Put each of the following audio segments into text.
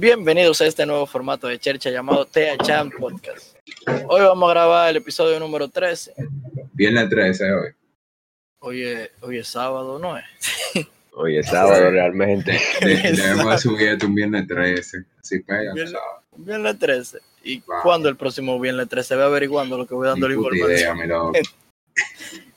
Bienvenidos a este nuevo formato de Chercha llamado Tea Chan Podcast. Hoy vamos a grabar el episodio número 13. Viernes 13 hoy. Hoy es, hoy es sábado, ¿no es? Hoy es sábado realmente. De- Debemos de subir un viernes 13. Así pega. Viernes-. Viernes 13. ¿Y Wow. cuándo el próximo viernes 13? Ve averiguando lo que voy dando la información. idea.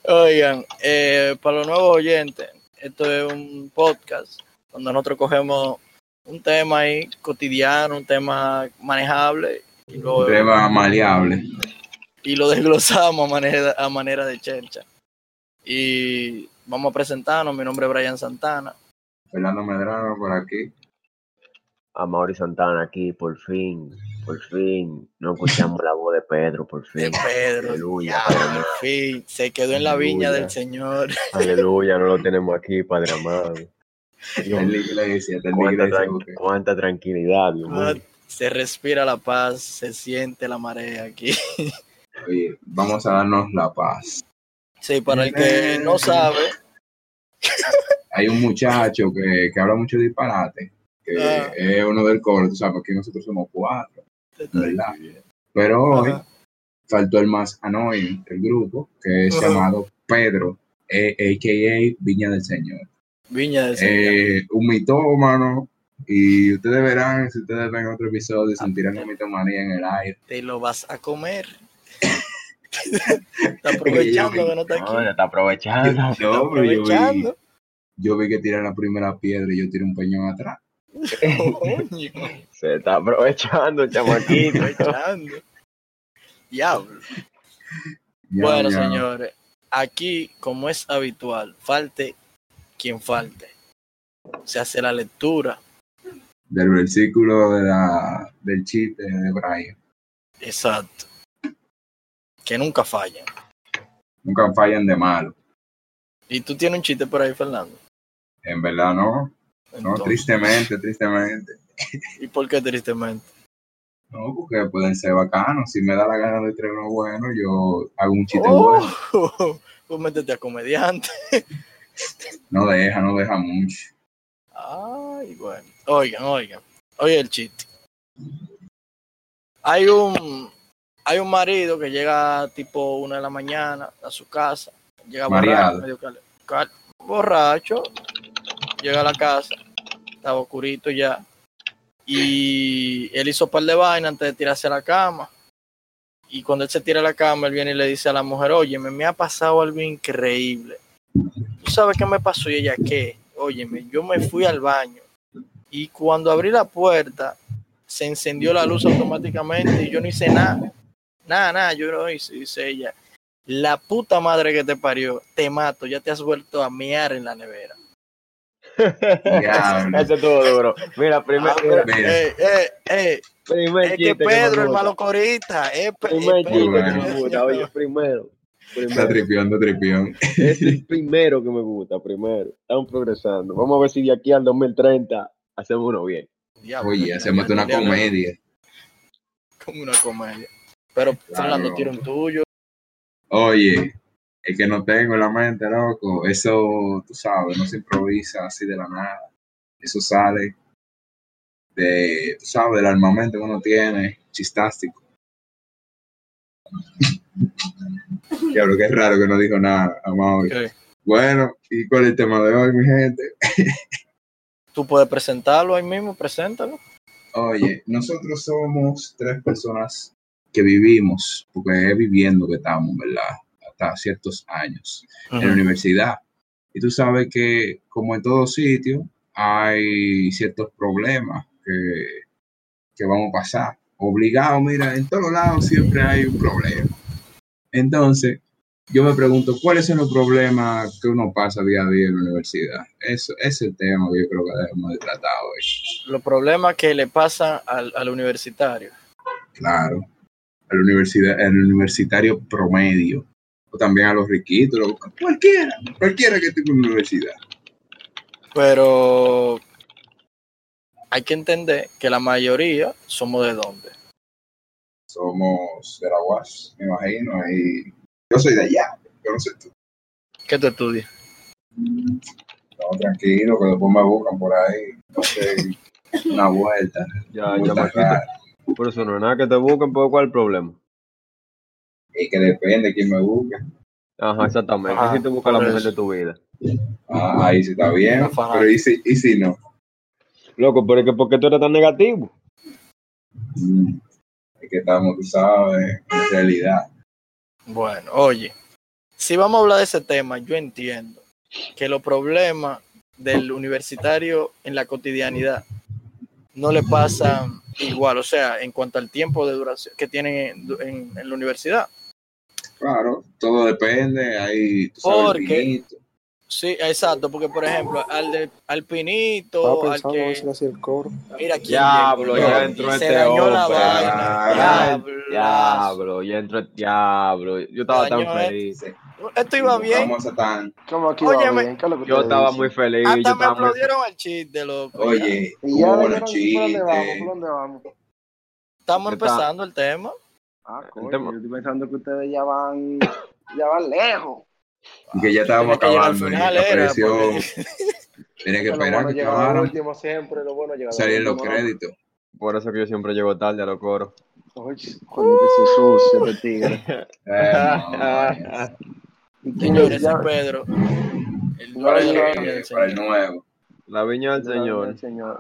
Oigan, eh, para los nuevos oyentes, esto es un podcast donde nosotros cogemos un tema ahí cotidiano, un tema manejable y lo, Tema maleable. y lo desglosamos a manera, a manera de chercha. Y vamos a presentarnos, mi nombre es Brian Santana. Fernando Medrano por aquí. A Mauri Santana aquí, por fin, por fin. No escuchamos la voz de Pedro, por De fin. Pedro, Aleluya, ya, Padre por fin, se quedó en la viña del Señor. Aleluya, no lo tenemos aquí, Padre amado. Dios, En la iglesia, cuánta, iglesia. tran- cuánta tranquilidad, Dios Ah, mío. Se respira la paz, se siente la marea aquí. Oye, vamos a darnos la paz. Sí, para el que no sabe, Hay un muchacho que, que habla mucho disparate, que Ah. es uno del coro, tú sabes, aquí nosotros somos cuatro, ¿verdad? Pero hoy Ajá. faltó el más annoying del grupo, que es Ajá. llamado Pedro, eh, a.k.a. Viña del Señor. Viña del Señor. Eh, un mitómano, y ustedes verán, si ustedes ven otro episodio, sentirán la mitomanía en el aire. Te lo vas a comer. está aprovechando que no está aquí. está aprovechando. Está yo vi, aprovechando. yo vi que tiran la primera piedra y yo tiré un peñón atrás. Se está aprovechando, chamaquito. aprovechando. Diablo. Ya, Bueno, ya. señores, aquí, como es habitual, falte quien falte. Se hace la lectura. Del versículo de la, del chiste de Brian. Exacto. Que nunca fallan. Nunca fallan de malo. ¿Y tú tienes un chiste por ahí, Fernando? En verdad, no. No, tristemente, tristemente. ¿Y por qué tristemente? No, porque pueden ser bacanos. Si me da la gana de traer uno bueno, yo hago un chiste bueno. Oh, pues métete a comediante. No deja, no deja mucho. Ay, bueno. Oigan, oigan. Oye el chiste. Hay un hay un marido que llega tipo una de la mañana a su casa. Llega borracho, medio cal- cal- borracho. Llega a la casa. Estaba oscurito ya. Y él hizo un par de vainas antes de tirarse a la cama. Y cuando él se tira a la cama, él viene y le dice a la mujer, oye, me ha pasado algo increíble. ¿Tú sabes qué me pasó? Y ella, ¿qué? Óyeme, yo me fui al baño y cuando abrí la puerta se encendió la luz automáticamente y yo no hice nada. Nada, nada, yo no hice, dice ella. La puta madre que te parió, te mato, ya te has vuelto a mear en la nevera. Diablo. Eso estuvo duro. Mira, primero, Ah, Mira. Eh, eh, eh, primer es que Pedro, el gusta. malo corita, eh, Pe- Primer eh, chiste Pedro, que me gusta, oye, primero. Está tripión. Es el primero que me gusta, primero. Estamos progresando. Vamos a ver si de aquí al 2030 hacemos uno bien. Diablo, Oye, ya- hacemos ya- una ya- comedia. Como una comedia. Pero Fernando, tira un tuyo. Oye, es que no tengo en la mente, loco. Eso, tú sabes, no se improvisa así de la nada. Eso sale de, tú sabes, del armamento que uno tiene, chistástico. Diablo, qué raro que no dijo nada, Amaury. Ok. Bueno, ¿y cuál es el tema de hoy, mi gente? Tú puedes presentarlo ahí mismo, preséntalo. Oye, nosotros somos tres personas que vivimos, porque es viviendo que estamos, ¿verdad? Hasta ciertos años en la universidad. Y tú sabes que, como en todo sitio, hay ciertos problemas que, que vamos a pasar. Obligado, mira, en todos lados siempre hay un problema. Entonces, yo me pregunto, ¿cuáles son los problemas que uno pasa día a día en la universidad? Eso, ese es el tema que yo creo que debemos de tratar hoy. Los problemas que le pasan al, al universitario. Claro. Al, universidad, al universitario promedio. O también a los riquitos, los- cualquiera, cualquiera que esté en la universidad. Pero hay que entender que la mayoría somos de dónde. Somos de la UAS, me imagino, y yo soy de allá, yo no sé tú. ¿Qué tú estudias? No, tranquilo, que después me buscan por ahí. No sé, una vuelta. Ya, ya, Marquito. caro. Por eso no es nada que te busquen, pero ¿cuál es el problema? Y que depende de quién me busque. Ajá, exactamente. Ajá, si te busca la por mujer eso. de tu vida. Ah, ahí sí está bien. Pero ¿y si, y si no? Loco, pero es que ¿por qué tú eres tan negativo? Mm, Es que estamos, tú sabes, en realidad. Bueno, oye, si vamos a hablar de ese tema, yo entiendo que los problemas del universitario en la cotidianidad no le pasan igual, o sea, en cuanto al tiempo de duración que tienen en, en- en la universidad. Claro, todo depende. Hay, Porque- vinito. Sí, exacto, porque por ejemplo, al, de, al pinito, al que... el coro. Mira quién Diablo, llegó, ya entró se este dañó la vaina. Diablo, ya entró el diablo. Yo estaba tan eh. feliz. Esto iba bien. Tan. ¿Cómo aquí Óyeme, va bien? ¿Qué es lo que Yo ustedes estaba muy feliz. yo Hasta me estaba muy aplaudieron el chiste, loco. Oye, Y ya buenos dieron por dónde vamos, por dónde vamos. Estamos empezando el tema. Ah, El coño, tema- yo estoy pensando que ustedes ya van, ya van lejos. Y que ya estábamos acabando. y final, apareció. Tenía que lo esperar bueno que acabaran. último siempre, lo bueno Salían los créditos. Por eso que yo siempre llego tarde a los coros. Oye, se sucio este tigre. Eh, ¿Y quién Señores, ya- ese Pedro. El eh, nuevo. La viña del señor.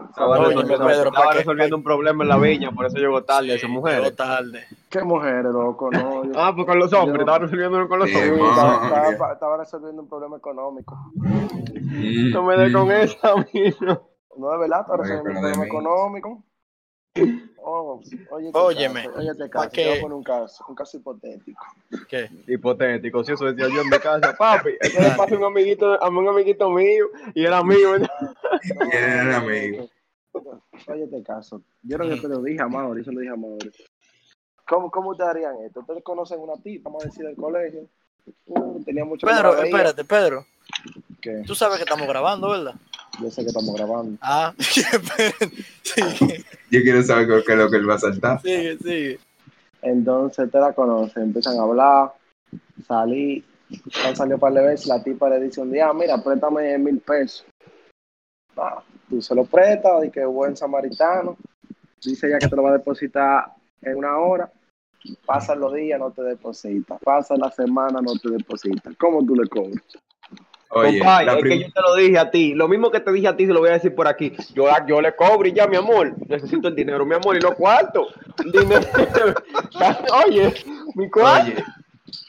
Estaba, resolviendo, Pedro, estaba ¿pa' qué? resolviendo un problema en la viña, por eso llegó tarde a esas Llegó mujeres. tarde. ¿Qué mujeres, loco? No, yo- Ah, pues con los hombres, Yo- estaba resolviendo con los Sí, Sí, hombres. estaba, estaba- estaba resolviendo un problema económico. Mm, No me dé con esa, mismo. No es verdad, estaba resolviendo un problema económico. Oh, oye, Óyeme, Oye, te ¿pa' caso. a poner un caso, un caso hipotético. ¿Qué? Hipotético, si eso decía yo en mi casa, papi, eso le pasa a un amiguito, a un amiguito mío, y era mío. ¿Quién era el amigo? Oye, te caso. Yo no te lo dije a Mauri, eso lo dije a Mauri. ¿Cómo, ¿Cómo ustedes harían esto? Ustedes conocen una tipa, vamos a decir, del colegio. Uh, tenía mucho que no Pedro, espérate, Pedro. ¿Qué? Tú sabes que estamos grabando, ¿verdad? Yo sé que estamos grabando. Ah, sigue, Yo quiero saber qué es lo que él va a saltar. sigue, sigue. Entonces te la conocen, empiezan a hablar, salí, han salido un par de veces, la tipa le dice un día, "Ah, mira, préstame mil pesos. Ah, tú se lo prestas, y que buen samaritano. Dice ella que te lo va a depositar en una hora. Pasan los días, no te deposita. Pasa la semana, no te deposita. ¿Cómo tú le cobras? Oye, es que yo te lo dije a ti, lo mismo que te dije a ti, se lo voy a decir por aquí. Yo, yo le cobro y ya, mi amor, necesito el dinero, mi amor, y los cuartos. Dinero. Oye, mi cuarto. Oye,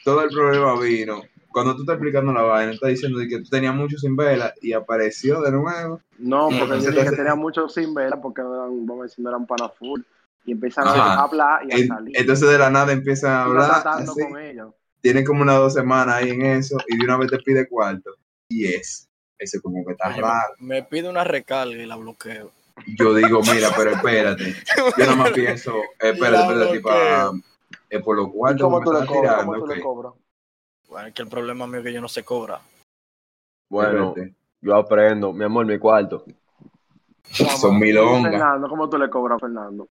todo el problema vino. Cuando tú estás explicando la vaina, estás diciendo que tú tenías mucho sin vela y apareció de nuevo. No, porque yo dije que tenía mucho sin vela porque no eran, vamos a decir, no eran para full. Y empiezan Ajá. a hablar y a salir. entonces de la nada empiezan a hablar. tratando así. con ella. Tienen como unas dos semanas ahí en eso y de una vez te pide cuarto. Y es. Ese como que está Oye, raro. me pide una recarga y la bloqueo. Yo digo, mira, pero espérate. Yo nada más pienso, eh, espérate, espérate, tipo, ah, es por ¿Y cuartos cómo tú me le estás cobras? tirando. ¿Cómo tú le cobras? Bueno, es que el problema mío es que yo no sé cobrar. Bueno, Espérate. yo aprendo, mi amor, mi cuarto. Son ¿Y milongas. Fernando, ¿cómo tú le cobras a Fernando?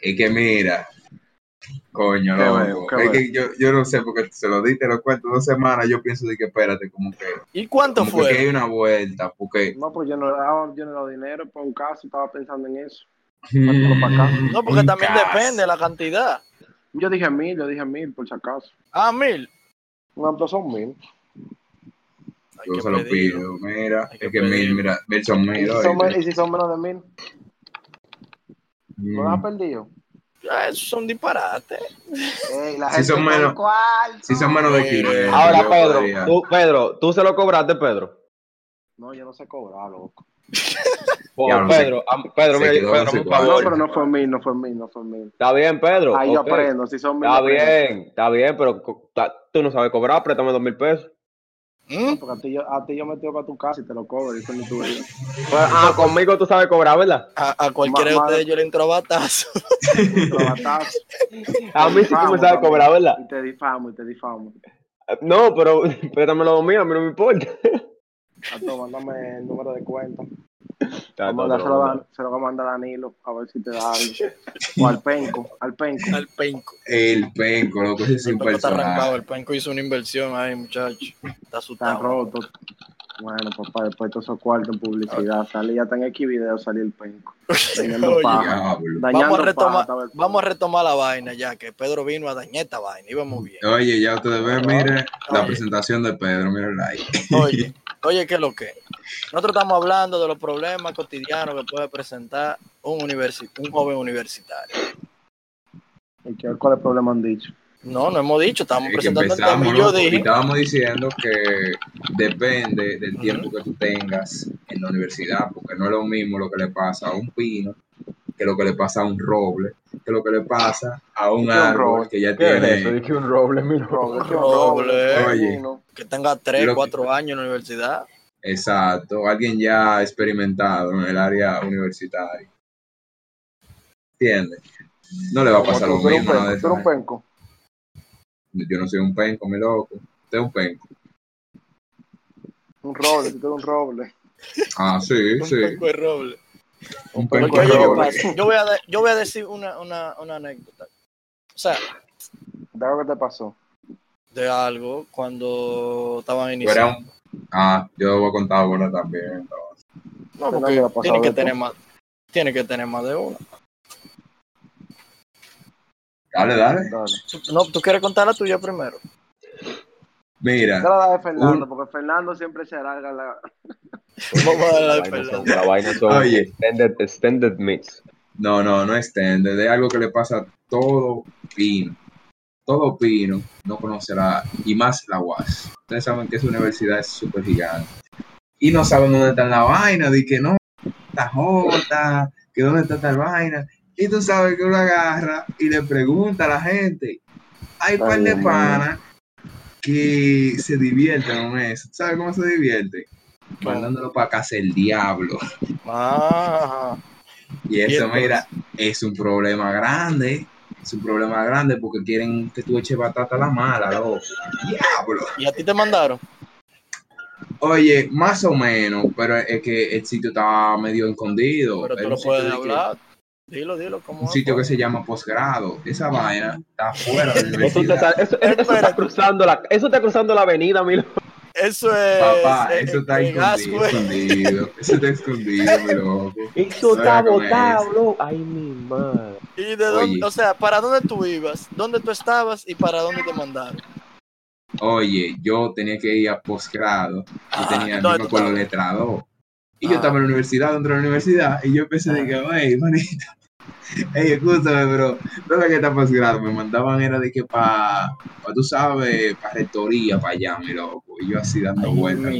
Es que mira, coño, bueno, es que yo, yo no sé, porque se lo diste los cuentos dos semanas, yo pienso de que espérate, como que, ¿Y cuánto como que hay fue? una vuelta, porque No, pues yo no le daba, yo no le daba dinero para un caso, estaba pensando en eso. Acá. No, porque también caso. depende de la cantidad. Yo dije mil, yo dije mil, por si acaso. Ah, mil. Un amplio son mil. Hay yo se lo pido, mira, Hay es que mil, mira, mil son ¿Y mil, si son, oíste. y si son menos de mil? ¿No Mm. has perdido? Ah, Esos son disparates. Si gente son menos-. Si son menos de Mire. 500. Ahora, Pedro, podría- tú, Pedro, tú se lo cobraste, Pedro. No, yo no sé cobrar, loco. Por Diablo, Pedro, Pedro, se Pedro, cuarto. No, favor. pero no fue mil, no fue mil, no fue mil. Está bien, Pedro. Ahí yo aprendo, si son mil. Está aprendo. bien, está bien, pero tú no sabes cobrar, préstame dos mil pesos. ¿Mm? Porque a ti, yo, a ti yo me tengo a tu casa y te lo cobro. Y tú ni tú ves. Pues, ah, conmigo tú sabes cobrar, ¿verdad? A, a cualquiera de ustedes yo le entro a batazo. Batazo. A mí sí tú me sabes cobrar, ¿verdad? Y te difamo, y te difamo. No, pero préstame los dos míos, a mí no me importa. A todo, mándame el número de cuenta. Está Vamos se lo voy a mandar a Danilo, a ver si te da algo. O al penco, al penco. Al penco. El penco, loco, ese es El un penco está arrancado. personaje. El penco hizo una inversión ahí, muchacho. Está Está asustado. roto. Bueno, papá, después de todos esos cuartos en publicidad, salí hasta en X video, salí el penco. Dañando Oye, paja. Diablo. Dañando Vamos a, retomar, paja, vamos a retomar la vaina ya, que Pedro vino a dañar esta vaina. Íbamos bien. Oye, ya ustedes ven, mire, la Oye. presentación de Pedro, mire ahí. Oye, oye, ¿qué es lo que? Nosotros estamos hablando de los problemas cotidianos que puede presentar un, universi- un joven universitario. ¿Y qué- ¿Cuál es el problema han dicho? No, no hemos dicho, estamos Es que presentando el tema empezamos, y estábamos diciendo que depende del tiempo que tú tengas en la universidad, porque no es lo mismo lo que le pasa a un pino que lo que le pasa a un roble, que lo que le pasa a un ¿Qué es un árbol roble? que ya ¿Qué es tiene... eso? Dije un roble, mi Roble, loco. ¿qué es un Roble. Oye. Uno. que tenga 3, Lo que- 4 años en la universidad. Exacto, alguien ya experimentado en el área universitaria. ¿Entiendes? No le va a pasar lo un mismo. tú eres un penco. Yo no soy un penco, mi loco. Usted es un penco. Un roble, tú eres un roble. Ah, sí, Un sí. penco de roble. Un penco oye, ¿qué roble. Yo voy a, de- yo voy a decir una, una, una anécdota. O sea, ¿De algo que te pasó? de algo cuando estaban iniciando. Ah, yo voy a contar una también. entonces. No, ¿Qué porque pasado tiene que de tener más, tiene que tener más de una. Dale, dale. Dale. No, tú quieres contar la tuya primero. Mira, Esa la de Fernando, Un- porque Fernando siempre se alarga la... Vamos a La son, Fernando. la vaina son Oye. extended, extended mix. no, no, no es tender, es algo que le pasa a todo pino. Todo pino no conocerá, y más la UAS. Ustedes saben que esa universidad es súper gigante. Y no saben dónde está la vaina, de que no, está Jota, que dónde está tal vaina. Y tú sabes que uno agarra y le pregunta a la gente. Hay par de panas que se divierten con eso. ¿Sabes cómo se divierte? Mandándolo para casa el diablo. Ah, Y eso, mira, es un problema grande. Es un problema grande porque quieren que tú eches batata a la mala, loco. Diablo. ¿y a ti te mandaron? Oye, más o menos, pero es que el sitio estaba medio escondido. Pero tú lo puedes que- hablar. Dilo, dilo, ¿cómo Un es, sitio que se llama posgrado. Esa vaina está fuera de la Eso, te está, eso, eso está cruzando la, eso está cruzando la avenida, mi loco. Eso es. Papá, eh, eso está en escondido, Ascue. escondido. Eso está escondido, mi loco. Eso está está botado, loco. Ay, mi madre. ¿Y de dónde? Oye. O sea, ¿para dónde tú ibas? ¿Dónde tú estabas y para dónde te mandaron? Oye, yo tenía que ir a posgrado y Ah, tenía, yo ¿dónde me tú acuerdo, estabas? letra 2. Y Ah. yo estaba en la universidad, dentro de la universidad, y yo empecé a Ah. decir, hey, manito, hey, escúchame, pero ¿dónde que está posgrado? Me mandaban, era de que para, pa, tú sabes, para rectoría, para allá, mi loco. Y yo así dando Ay, vueltas.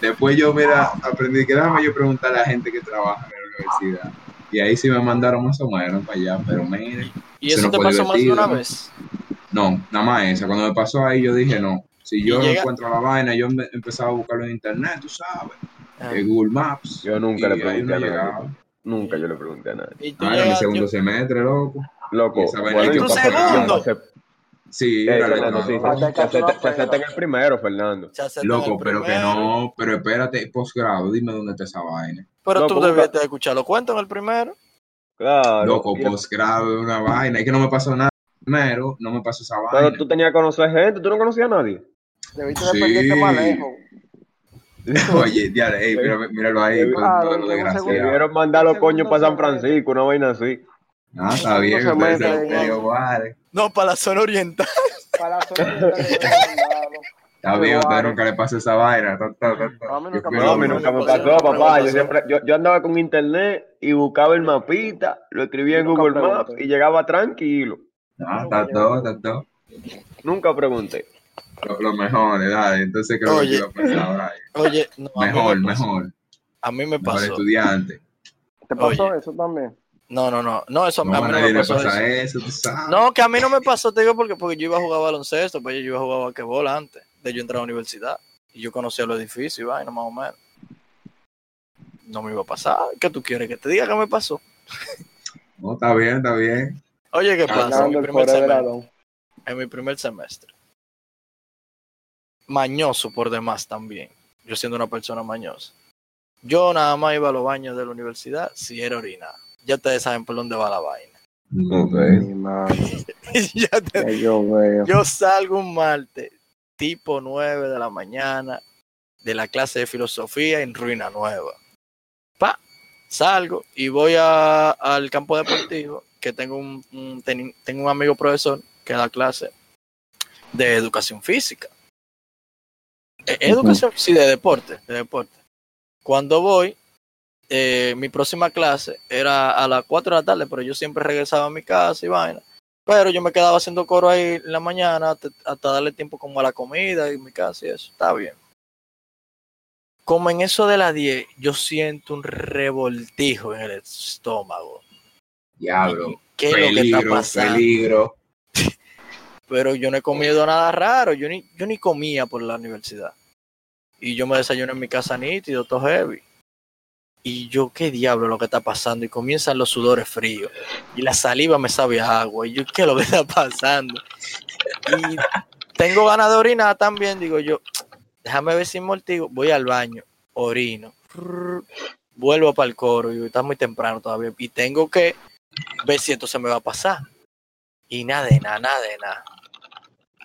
Después yo, mira, aprendí que déjame yo preguntar a la gente que trabaja en la universidad. Y ahí sí me mandaron más o menos para allá, pero mire, ¿Y Eso no te pasó más de una ¿no? vez? No, nada más esa. Cuando me pasó ahí, yo dije no. Si yo llega- encuentro la vaina, yo empe- empezaba a buscarlo en internet, tú sabes, Ah. en Google Maps. Yo nunca y le pregunté no a nadie. llegaba. Nunca yo le pregunté a nadie. Ah, era mi segundo yo- semestre, loco. Loco, Y bueno, que yo ¿Tu pasé- yo segundo? Sí, Eh, Fernando, sí, Hasta se, no se en el primero, Fernando. Loco, pero que no, pero espérate, posgrado, dime dónde está esa vaina. Pero No, tú busca- debías de escuchar los cuentos en el primero. Claro. Loco, posgrado es una vaina. Es que no me pasó nada primero, no me pasó esa Pero vaina. tú tenías que conocer gente, tú no conocías a nadie. Debiste Sí. de perderte más lejos. Oye, ya, ey, mira- míralo ahí, con Claro, todo lo desgraciado. Debieron mandar los Segundo coños para San. Francisco, una vaina así. Ah, está bien, Segundo ustedes se querido, no. vale. No, para la zona oriental. Para la zona oriental. Está bien, ustedes nunca le pasó esa vaina. A mí nunca me No, a mí nunca me no, pasó, no, no papá. Yo siempre, yo, yo andaba con internet y buscaba el mapita, lo escribía en Google. Maps y llegaba tranquilo. Ah, está todo, está todo. Nunca pregunté. Lo, lo mejor, dale. Entonces creo Oye. que iba a pasar, Brian. Oye, no, mí Mejor, me mejor. A mí me Mejor pasó. estudiante. ¿Te pasó Oye. eso también? No, no, no. No, eso a mí No, a no nadie me le pasó. pasa eso. eso, tú sabes. No, que a mí no me pasó, te digo, porque, porque yo iba a jugar baloncesto, pues yo iba a jugar basquetbol antes de yo entrar a la universidad. Y yo conocía los edificios y vaina, más o menos. No me iba a pasar. ¿Qué tú quieres que te diga que me pasó? No, está bien, está bien. Oye, ¿qué pasa? En mi primer semestre. En mi primer semestre. Mañoso por demás también. Yo siendo una persona mañosa. Yo nada más iba a los baños de la universidad si era orinar. Ya ustedes saben por dónde va la vaina. Mi madre, ya te- ya yo veo. Yo salgo un martes, tipo 9 de la mañana, de la clase de filosofía en Ruina Nueva. Pa, salgo y voy a- al campo deportivo, que tengo un, tengo un amigo profesor que da clase de educación física. Eh, Educación, sí, de deporte, de deporte. Cuando voy, eh, mi próxima clase era a las 4 de la tarde, pero yo siempre regresaba a mi casa y vaina. Pero yo me quedaba haciendo coro ahí en la mañana hasta, hasta darle tiempo como a la comida y mi casa y eso. Está bien. Como en eso de las 10, yo siento un revoltijo en el estómago. Diablo. ¿Qué es lo que está Peligro, pasando? peligro. Pero yo no he comido nada raro, yo ni, yo ni comía por la universidad. Y yo me desayuno en mi casa nítido, todo heavy. Y yo, ¿qué diablo lo que está pasando? Y comienzan los sudores fríos. Y la saliva me sabe a agua. Y yo, ¿qué es lo que está pasando? Y tengo ganas de orinar también, digo yo, déjame ver si mortigo. Voy al baño, orino. Vuelvo para el coro y está muy temprano todavía. Y tengo que ver si esto se me va a pasar. Y nada de nada, nada de nada.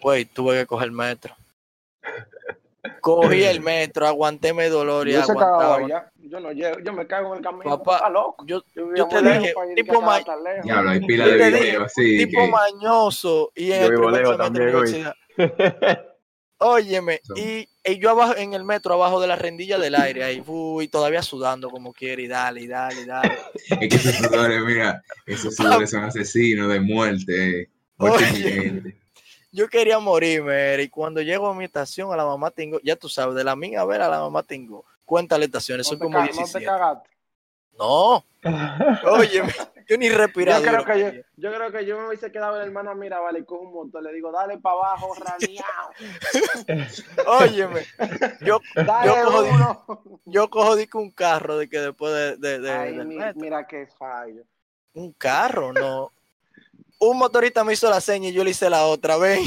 Güey, tuve que coger el metro. Cogí el metro, aguantéme dolor y Yo se cagaba aguantaba. ya. Yo no llego, yo me cago en el camino. Papá, Está loco. Yo, Yo, yo te dije, lejos para ir tipo ma-. Diablo, hay pila Yo de te dije, así. tipo que- mañoso y en Yo el vivo primer lejos semestre de también, universidad. Óyeme, So- y, y yo abajo en el metro, abajo de la rendilla del aire, ahí, uy, todavía sudando como quiere, y dale, y dale, y dale. Es que esos sudores, mira, esos sudores son asesinos de muerte. Muerte Oye. Yo quería morirme, y cuando llego a mi estación, a la mamá tengo, ya tú sabes, de la mía a ver a la mamá tengo, cuéntale estaciones, No son como ca- no te 17. cagaste. No, oye, yo ni Yo respiraba. creo, que yo, yo creo que yo me hubiese quedado en el hermana mira, vale, cojo un motor, le digo, dale para abajo, raneado. Óyeme, yo, Dale yo cojo, yo cojo un carro de que después de, de- de- Ay, mi- metro. mira qué fallo. Un carro, no. Un motorista me hizo la seña y yo le hice la otra. Ven,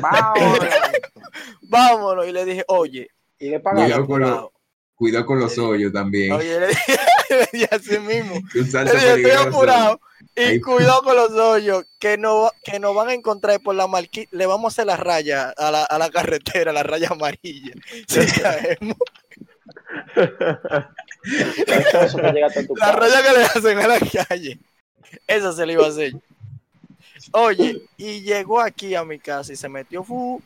Vamos. vámonos. Y le dije, oye, y le Cuidado pagaron. con, lo- apurado. cuidado con los hoyos también. Oye, le dije, le dije así mismo. Le dije, estoy apurado. Y Ahí- cuidado con los hoyos, que no, que nos van a encontrar por la marquita. Le vamos a hacer la raya a la, a la carretera, la raya amarilla. Si caemos. La raya que le hacen a la calle. Esa se le iba a hacer. Oye, y llegó aquí a mi casa y se metió. fu,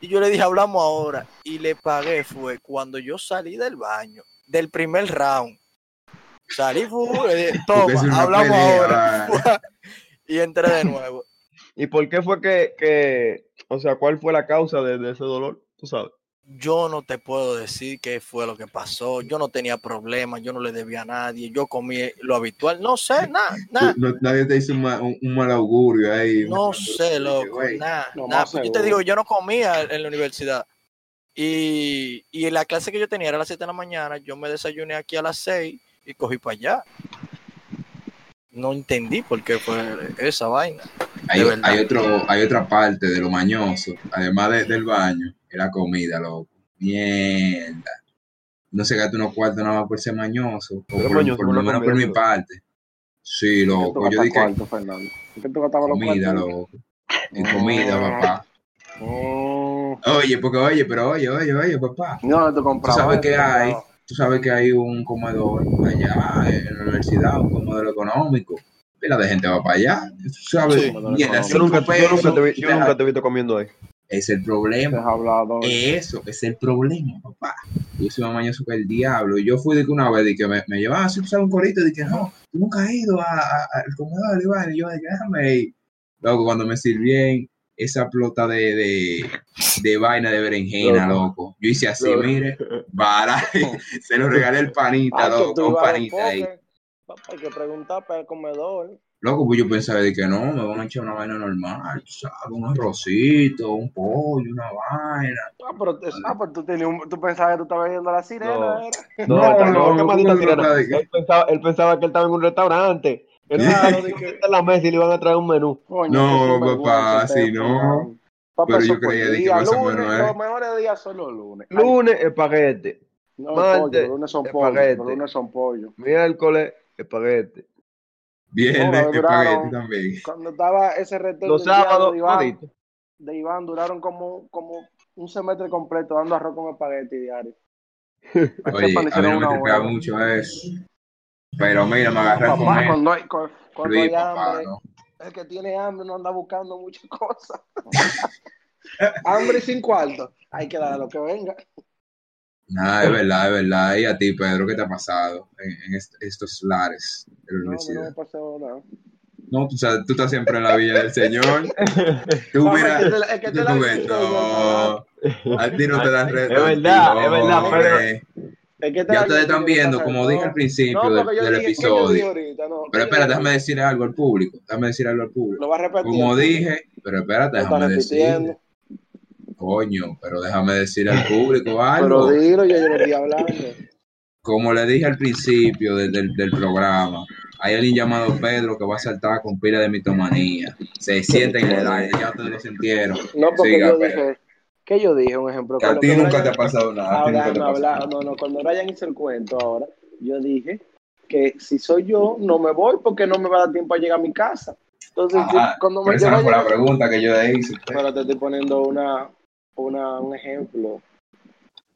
y yo le dije, hablamos ahora. Y le pagué, fue cuando yo salí del baño, del primer round. Salí, fu, le dije, toma, hablamos pelea, ahora. y entré de nuevo. ¿Y por qué fue que, que, o sea, cuál fue la causa de, de ese dolor? Tú sabes. Yo no te puedo decir qué fue lo que pasó. Yo no tenía problemas, yo no le debía a nadie. Yo comí lo habitual. No sé, nada, nada. No- nadie te hizo un, ma- un- un mal augurio ahí. No sé, loco, nada, Lo nada. más Pues yo te digo, yo no comía en la universidad. Y, y la clase que yo tenía era a las 7 de la mañana, yo me desayuné aquí a las 6 y cogí para allá. No entendí por qué fue esa vaina. Hay, hay otro, hay otra parte de lo mañoso, además de- del baño, es la comida, loco. Mierda. No se gasta unos cuartos nada más por ser mañoso. O Pero por, mañoso por con lo menos por mi parte. Sí, ¿Qué loco. Yo dije cuarto, Fernando? ¿Qué tú comida, loco. En comida, Ah. papá. Mm. Oye, porque oye, pero oye, oye, oye, papá. No, tú Tú comprabas. sabes que esto, hay. Tú sabes que hay un comedor allá en la universidad, un comedor económico. Pila de gente va para allá. Tú sabes, Sí. mierda, Yo nunca, yo pesos, nunca te vi, y yo nunca te he visto comiendo ahí. Es el problema. Eso es el problema, papá. Yo soy más mañoso que el diablo. Y yo fui de que una vez de que me, me llevaban así, tú sabes, un corito, de que no, tú nunca has ido a- a- al comedor, Iván. Y yo, déjame ir. Luego, cuando me sirvieron esa plota de, de, de vaina de berenjena, Loco. loco. Yo hice así, Loco. mire, para, se lo regalé el panita, loco, un panita ahí. Papá, hay que preguntar para el comedor. Loco, pues yo pensaba de que no, me van a echar una vaina normal, sabes, un arrocito, un pollo, una vaina. Ah, pero, te- ah, pero tú, tenías un- tú pensabas que tú estabas viendo la sirena. No. No, No, él- no, qué no, maldita ¿cómo sirena. trata de qué? Él pensaba, él pensaba que él estaba en un restaurante. Él estaba en la mesa y le iban a traer un menú. Coño, No, papá, sí, no. Papá, Pero yo creía que día, más o lunes, menos, ¿eh? Los mejores días son los lunes. Ay, Lunes, espaguete. no, martes, pollo, lunes son pollo. lunes son pollo. Miércoles, espaguete. Viernes, No, espagueti también. Cuando estaba ese retorno Los sábados, de Iván, de Iván duraron como, como un semestre completo dando arroz con espagueti diario. Oye, a mí no me buena. mucho eso. Pero mira, me agarré a comer. cuando hay, cu- cuando hay Sí, papá, hambre, ¿no? El que tiene hambre no anda buscando muchas cosas. hambre sin cuarto. Hay que darle lo que venga. Nada, es verdad, es verdad. Y a ti, Pedro, ¿qué te ha pasado en, en est- estos lares de la No, a mí no me universidad? pasó nada. No, tú, sabes, tú estás siempre en la villa del Señor. Tú Vamos, mira, es que te- es que te tú la ves, no, a ti no te das reto. Es verdad, es verdad, hombre. Es que te Ya ustedes están viendo, como dije al principio No, del, porque yo del dije, ¿qué yo episodio. dije ahorita? No, Pero ¿qué yo espera, déjame decir algo al público. Déjame decir algo al público. Lo vas a repetir. Como dije, pero espérate, déjame decir. Coño, pero déjame decir al público Pero algo. dilo, yo, yo lo estoy hablando. Como le dije al principio del, del, del programa, hay alguien llamado Pedro que va a saltar con pila de mitomanía. Se siente en el aire, ya ustedes lo sintieron. No, porque Siga, yo dije, ¿qué yo dije? Un ejemplo. Que a ti nunca Brian- te ha pasado nada. Ahora, no, ha pasado habla- no, no, cuando Brian hizo el cuento ahora, yo dije que si soy yo, no me voy porque no me va a dar tiempo a llegar a mi casa. Entonces, yo, Ajá, cuando pero me esa no fue la pregunta que yo le hice. pero te estoy poniendo una, una, un ejemplo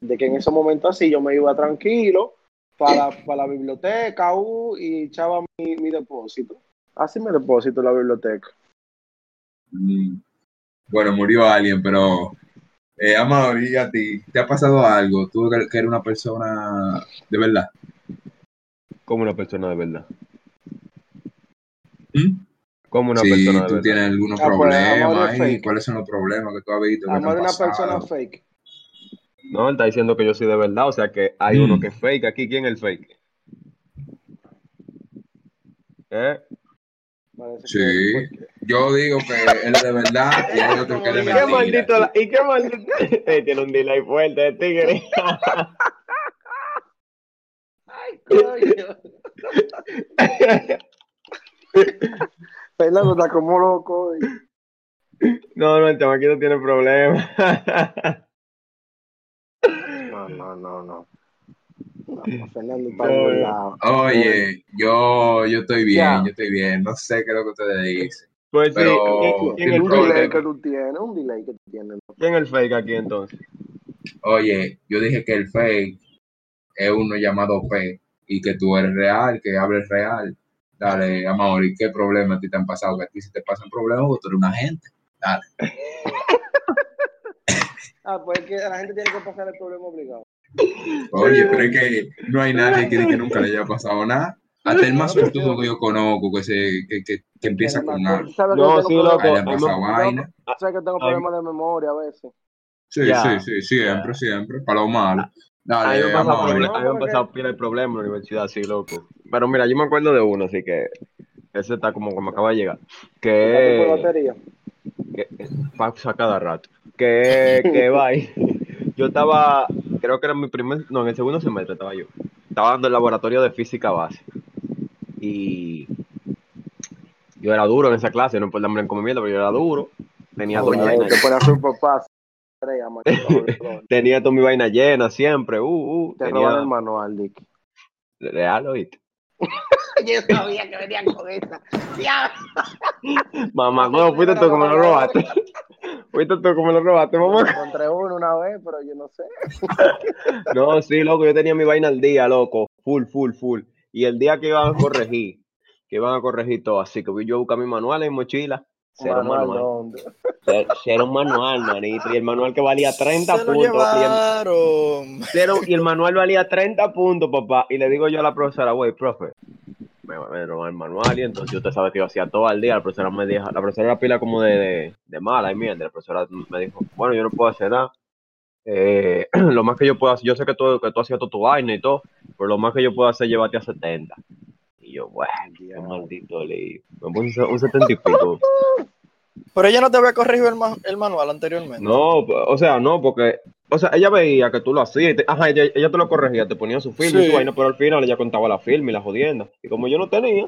de que en ese momento así yo me iba tranquilo para, para la biblioteca uh, y echaba mi, mi depósito. Así me depósito en la biblioteca. Mm. Bueno, murió alguien, pero eh, Amador, ¿y a ti? ¿Te ha pasado algo? Tú que que eres una persona de verdad. Como una persona de verdad. ¿Mm? Como una persona de tú verdad. tienes algunos Ah, pues, problemas. ¿cuáles son los problemas que tú has visto? Amor han es una pasado? persona fake. No, él está diciendo que yo soy de verdad, o sea que hay Mm. uno que es fake aquí. ¿Quién es el fake? ¿Eh? Sí. Yo digo que él es de verdad y hay otro que es de ¿Y qué mentira. maldito? la- ¿Y qué maldito? Eh, tiene un delay fuerte de tigre. Coño. Fernando está como loco. y- no, no, el chamaquito tiene problemas. No, no, no, no. No, Fernando está No, burlado. Oye, yo, yo estoy bien, yo estoy bien. No sé qué es lo que ustedes dicen. pues sí, Pero- ¿quién, quién es el Un problema. delay que tú tienes, un delay que tú tienes. ¿Quién es el fake aquí entonces? Oye, yo dije que el fake es uno llamado P y que tú eres real, que hables real. Dale, amor, ¿y qué problemas a ti te han pasado? Que a ti si te pasan problemas, tú eres un agente. Dale. Ah, pues es que la gente tiene que pasar el problema obligado. Oye, pero es que no hay nadie que, que nunca le haya pasado nada. Hasta el más suertudo que yo conozco, que, se, que, que, que empieza con nada. ¿Sabes que No, sí, problemas- loco. Ahí le a han mí pasado vaina. ¿Sabes que tengo problemas de memoria a veces? Sí, sí, sí, siempre, siempre. Para lo malo. Dale, me han pasado, amor. proble- a mí me han porque- pasado pila de problemas en la universidad, sí, loco. Pero mira, yo me acuerdo de uno, así que ese está como que me acaba de llegar. ¿Qué tipo de Que, batería? que pasa cada rato. Que, que va Yo estaba, creo que era mi primer, no, en el segundo semestre estaba yo. Estaba dando el laboratorio de física base. Y yo era duro en esa clase, no por darme como mierda, pero yo era duro. Tenía dos Oye, vainas te pone a su papá. estrella, machito, cabrón. Tenía toda mi vaina llena siempre. Uh, uh, Te roban el tenía manual, Dick. real, oíste. Yo sabía que venían con esa. Mamá, no, fuiste tú como lo robaste. Fuiste tú como lo robaste, mamá. Encontré uno una vez, pero yo no sé. No, sí, loco, yo tenía mi vaina al día, loco. Full, full, full. Y el día que iban a corregir, que iban a corregir todo, así que yo a buscar mi manual en mi mochila. Cero Manual, manual. ¿dónde? Cero, cero manual, manito. Y el manual que valía 30 Se lo puntos. Y el, cero- y el manual valía 30 puntos, papá. Y le digo yo a la profesora, güey, profe, me, me roban el manual. Y entonces usted sabe que yo hacía todo al día. La profesora me dijo, la profesora era pila como de, de, de mala y mierda. La profesora me dijo, bueno, yo no puedo hacer nada. Eh, lo más que yo puedo hacer, yo sé que tú, que tú hacías toda tu vaina y todo, pero lo más que yo puedo hacer es llevarte a 70. Y yo, bueno, qué maldito lío. Me puse un 70 y pico. Pero ella no te había corregido el, ma- el manual anteriormente. No, o sea, no, porque, o sea, ella veía que tú lo hacías, y te- ajá, ella, ella te lo corregía, te ponía su film y su vaina, pero al final ella contaba la film y la jodienda. Y como yo no tenía,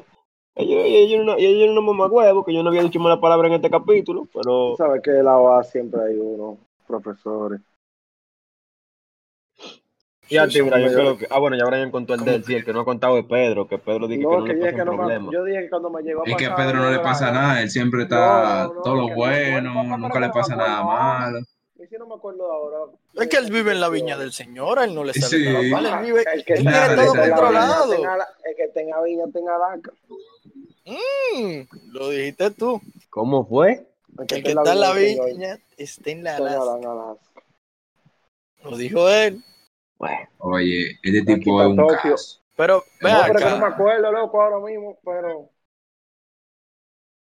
ella, ella, una- ella era una mamá huevo, que yo no había dicho mala palabra en este capítulo, pero sabes que la OA siempre hay unos profesores. Y a Sí, ti, Brian, como ¿qué yo- es lo que- ah, bueno, ya Brian contó el de él, sí, el que no ha contado es Pedro, que Pedro dijo que No, no que le yo dije pasa que no me, yo dije que cuando me llegó a Es que a pasar Pedro no le pasa nada, él siempre está No, no, todo lo no, bueno, no, no, nunca le no, pasa no, nada no. malo. No me acuerdo ahora, Es que él vive en la viña del Señor, a él no le sale Sí. nada mal, él vive, El que él tiene todo controlado. El que tenga viña, tenga daca. Mm, lo dijiste tú. ¿Cómo fue? El Que está en la viña está en la daca. Lo dijo él. Bueno, Oye, este tipo es un Tokio. caso. Pero, No, pero que no me acuerdo, loco, ahora mismo, pero.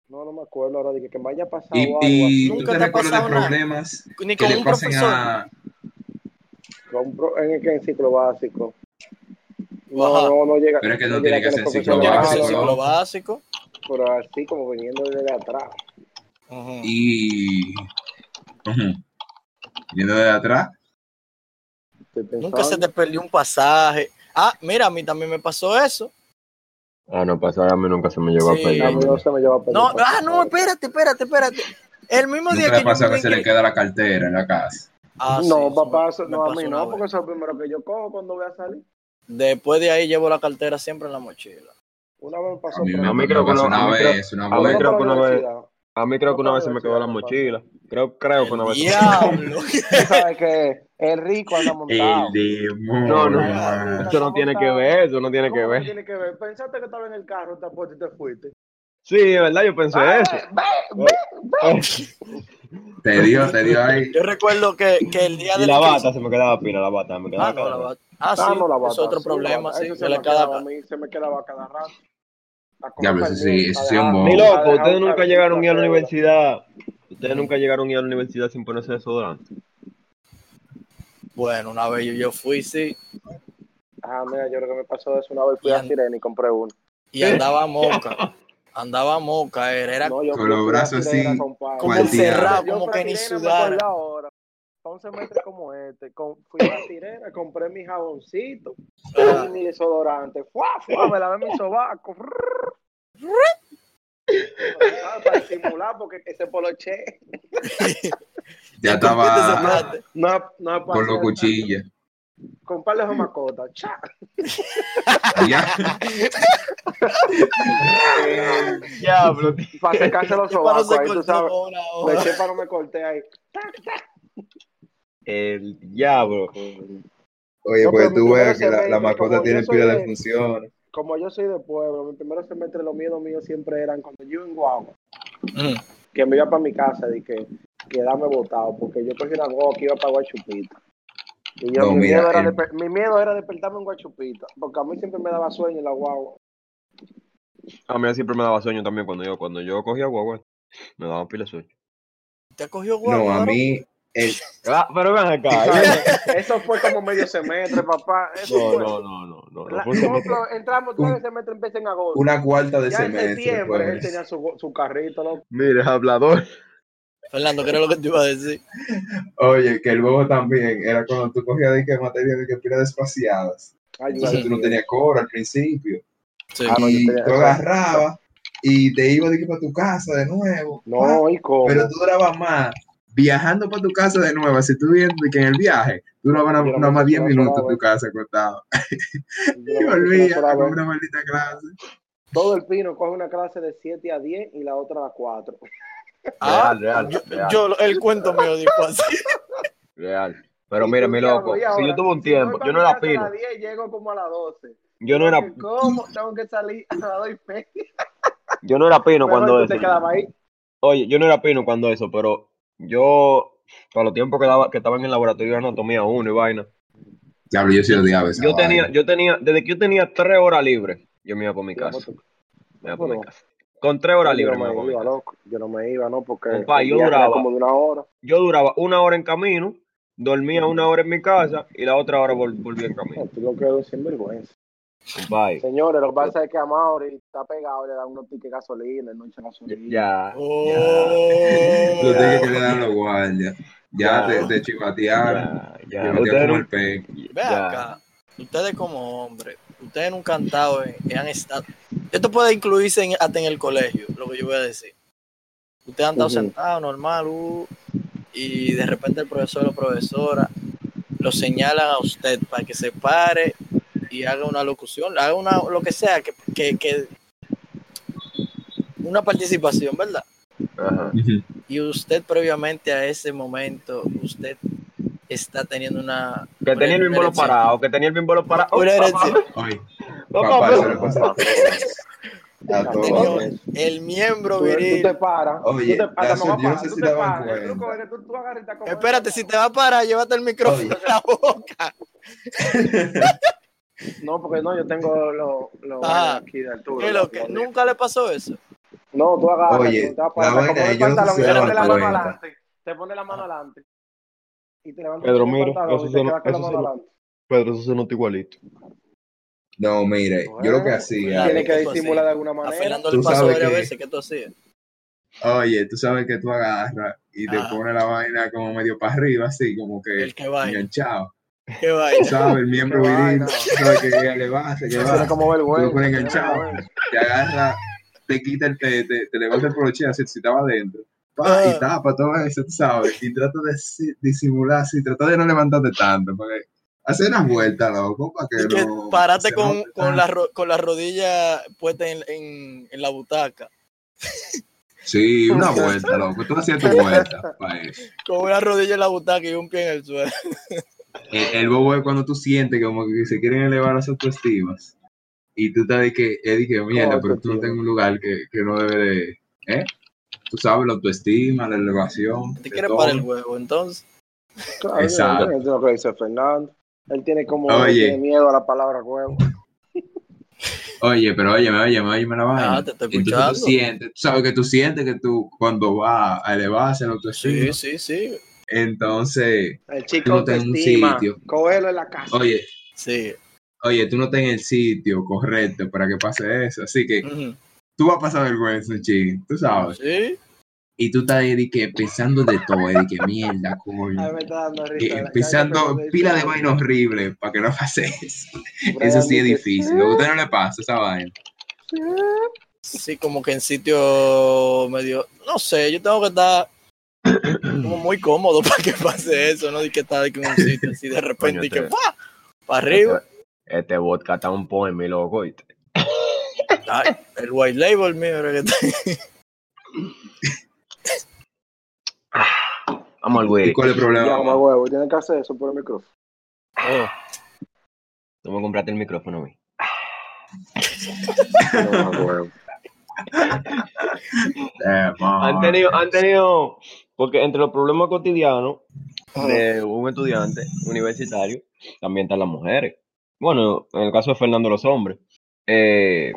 No, no me acuerdo ahora de que, que me haya pasado Y, algo y así. tú Nunca te te ha de pasado nada. problemas Ni que con le un pasen profesor. a... En el que en ciclo básico. No, Ajá. no, no llega. Pero es que no llega tiene que el ser ciclo Tiene que ser básico. ciclo básico. Pero así como viniendo desde atrás. Y... Ujú. Viendo de atrás. Nunca se te perdió un pasaje. Ah, mira, a mí también me pasó eso. ah, no pasa, a mí nunca se me llegó Sí. a A mí perder. no se me lleva a perder No, pasaje. ah, no, espérate, espérate, espérate. El mismo día que le pasa yo me que se le queda la cartera en la casa. Ah, sí, no, eso papá, me- eso- me no, a mí no, porque eso es lo primero que yo cojo cuando voy a salir. Después de ahí llevo la cartera siempre en la mochila. Una vez me pasó A mí por me, A mí me creo que una vez, una a mí creo que una vez-. A mí creo que una vez se me quedó la mochila. Creo, creo que una vez. se me- Diablo. Sabes que el rico anda montado. El demonio. No, no, hermano. eso no tiene que ver, eso no tiene que ¿Cómo ver. tiene que ver? Pensaste que estaba en el carro, te apuesto y te fuiste. Sí, de verdad, yo pensé Ah, eso. ve, ve, Te dio, te dio ahí. Yo recuerdo que, que el día Y del la bata se me quedaba pila, la bata me quedaba Ah, no, la pila. bata. Ah, sí, Ah, no, la es otro sí, problema, sí. Se le me quedaba a mí, se me quedaba cada rato. A comer Diablo, eso sí, eso sí es un bobo. A loco, ustedes un nunca llegaron a ir a la universidad. Ustedes nunca llegaron a ir a la universidad sin ponerse desodorante. Bueno, una vez yo, yo fui, sí, Ah, mira, yo creo que me pasó eso una vez. Fui Y a Sirena y compré uno. y andaba moca. Andaba moca, era, era No, Con los brazos así, como encerrado, como que ni ahora. Para un semestre como este, con, fui a Sirena, compré mi jaboncito Ah, y mi desodorante. ¡Fua, fua! Me lavé mi sobaco. Para disimular, porque ese poloche Ya ¿tú fuiste esa estaba no, no con los cuchillos. Con par de mascotas. ¡Cha! Ya. Diablo, Para secarse los sobacos. Ahí tú sabes. Me para no me corté ahí. El diablo. Oye, No, pues tú ves que la, la mascota tiene pila de de- funciones. Como yo soy de pueblo, mi primer semestre los miedos míos siempre eran cuando yo en Guagua, Mm. que me iba para mi casa y que quedarme botado, porque yo cogí una guagua que iba para Guachupita. Y yo, No, mi, mira, miedo era el- despe- mi miedo era despertarme en Guachupita, porque a mí siempre me daba sueño en la guagua. A mí siempre me daba sueño también cuando yo, cuando yo cogía guagua. Me daba pila de sueño. ¿Te cogió guagua? No, a mí, el, Ah, pero ven acá. Eso fue como medio semestre, papá. Eso No, fue. no, no, no, no. Fue nosotros entramos, todo el semestre empieza en agosto. una cuarta de ya en semestre. septiembre él pues. tenía su, su carrito, loco. Mire, hablador. Fernando, ¿qué era lo que te iba a decir? Oye, que el bobo también era cuando tú cogías de que materia de que pila despaciadas. Ay, Entonces tú no tenías cobro al principio. Sí. Ah, no, y tenía- tú agarrabas y te ibas de que para tu casa de nuevo. No, ¿y cómo? Pero tú durabas más viajando para tu casa de nuevo. Si tú viendo que en el viaje duraba nada no más 10 funcionó minutos en tu casa acostado. Yo Y volvía a una maldita clase. Todo el pino coge una clase de 7 a 10 y la otra a 4. Ah, real, yo, real. yo- el cuento mío dijo así. Real. Pero mire, mi loco, si yo tuve un tiempo, yo no era pino. A las 10 llego como a las 12. Yo no era, ¿Cómo? Tengo que salir a las 2 y media. yo no era pino cuando Mejor tú eso. ahí. Oye, yo no era pino cuando eso, pero yo, para los tiempos que, daba, que estaba en el laboratorio de anatomía 1 y vaina, Diablo, yo sí odiaba esa yo tenía, yo tenía, desde que yo tenía tres horas libres, yo me iba por mi casa. Me iba por mi casa. Con tres horas yo libres no me iba me loco. Yo no me iba, ¿no? Porque yo duraba. como de una hora. Yo duraba una hora en camino, dormía una hora en mi casa y la otra hora vol- volvía en camino. No, tú lo que eres un sinvergüenza. Bye. Señores, lo que pasa es que a Mauri está pegado, le dan unos tickets de gasolina, no echa gasolina. Ya. Oh. Los tickets que le dan los guardias. Ya, Ya. te, te chivatearon. Ya, Te ya. metieron Ustedes como no- el pe. Ve Ya. acá, ustedes como hombres, ustedes nunca han estado, en- han estado. Esto puede incluirse en- hasta en el colegio, lo que yo voy a decir. Ustedes han estado Ujú. sentados normal uh, y de repente el profesor o profesora lo señalan a usted para que se pare y haga una locución, haga una lo que sea, que, que, que una participación, ¿verdad? Ajá. Y usted previamente a ese momento, usted está teniendo una. Que tenía el bimbolo parado, que tenía el bimbolo parado. Una erección. Oye, Papá, papá, se Tenía todos. El miembro Tú, tú viril. te paras. Oye, tú te la- a yo no sé si daban cuenta. tú, tú. Espérate, si te va a parar, llévate el micrófono en la boca. No, porque no, yo tengo los lo, Ah, aquí de altura. ¿Qué es lo que? ¿Nunca le pasó eso? No, tú agarras, Oye, tú te vas a parar, la te pones la mano adelante. Te pones la mano adelante. Y te levantas Pedro, mira, eso y se te no- eso se no- adelante. Pedro, eso se nota igualito. No, mire, yo lo que hacía. Tienes que ¿qué tú disimular de alguna A manera. Fernando le pasó sabes varias que- veces que tú hacías. Oye, tú sabes que tú agarras y te Ah. pones la vaina como medio para arriba, así, como que El que vaina. enganchado. Qué Tú vaina. sabes, el miembro Qué viril, sabes que le va, que Tiene va. como vergüenza. pones tiene enganchado, te agarra, te quita el, te, te, te levanta el poloche así si estaba adentro. Pa, Ah. y tapa todo eso, tú sabes. Y trata de si- disimular así, trata de no levantarte tanto, porque hacer unas vueltas, loco, para que no. parate con, con, la, con la rodilla puesta en, en, en la butaca. Sí, una vuelta, loco. Tú hacías tu vuelta. Con una rodilla en la butaca y un pie en el suelo. El, el bobo es cuando tú sientes como que se quieren elevar las autoestimas. Y tú estás de que, es de que mierda, pero tú no tengas un lugar que, que no debe de. ¿Eh? Tú sabes, la autoestima, la elevación. Te quieres todo. para el huevo, entonces. Claro, Exacto. Eso es lo que dice Fernando. Él tiene como Oye. tiene miedo a la palabra huevo. Oye, pero óyeme, óyeme, óyeme la vaina. Ah, te estoy Entonces escuchando. tú sientes, tú sabes que tú sientes que tú cuando vas a elevarse la autoestima, Sí, sí, sí. entonces, El Tú chico no estás en un sitio. Cógelo en la casa. oye, Sí. oye, tú no estás en el sitio correcto para que pase eso. Así que. Tú vas a pasar vergüenza, ching, tú sabes. Sí. Y tú estás ahí de que pensando de todo, de que mierda, coño. mí me está dando Y risa. Pensando pila de vaina horrible para que no pase eso. Eso sí es difícil. A usted no le pasa esa vaina. Sí, como que en sitio medio. No sé, yo tengo que estar como muy cómodo para que pase eso, ¿no? De que estar de que en un sitio así de repente Coño, y que te- ¡pah! para arriba. Este vodka está un poco en mi loco. ¿oíste? Ay, el white label mío era que está. Vamos al ¿Y güey. cuál es el Ya, problema? mamá huevo, tiene que hacer eso por el micrófono. Oh, Tú me compraste el micrófono, güey. Ma. Han tenido, han tenido, porque entre los problemas cotidianos de un estudiante universitario, también están las mujeres. Bueno, en el caso de Fernando, los hombres. Eh,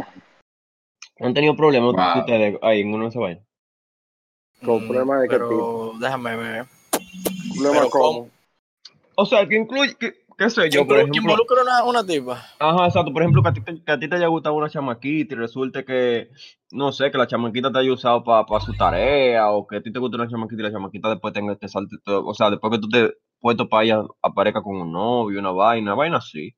han tenido problemas Wow. ustedes ahí en uno de esos vainas. Con mm, problemas de qué Pero déjame ver. Problema Pero como. O sea, que incluye, que, qué sé yo, por ejemplo. involucra una, una tipa. Ajá, exacto. Por ejemplo, que a ti te, que a ti te haya gustado una chamaquita y resulte que, no sé, que la chamaquita te haya usado para su tarea o que a ti te gusta una chamaquita y la chamaquita después tenga te salte todo. O sea, después que tú te puesto para ella aparezca con un novio, una vaina, vaina así.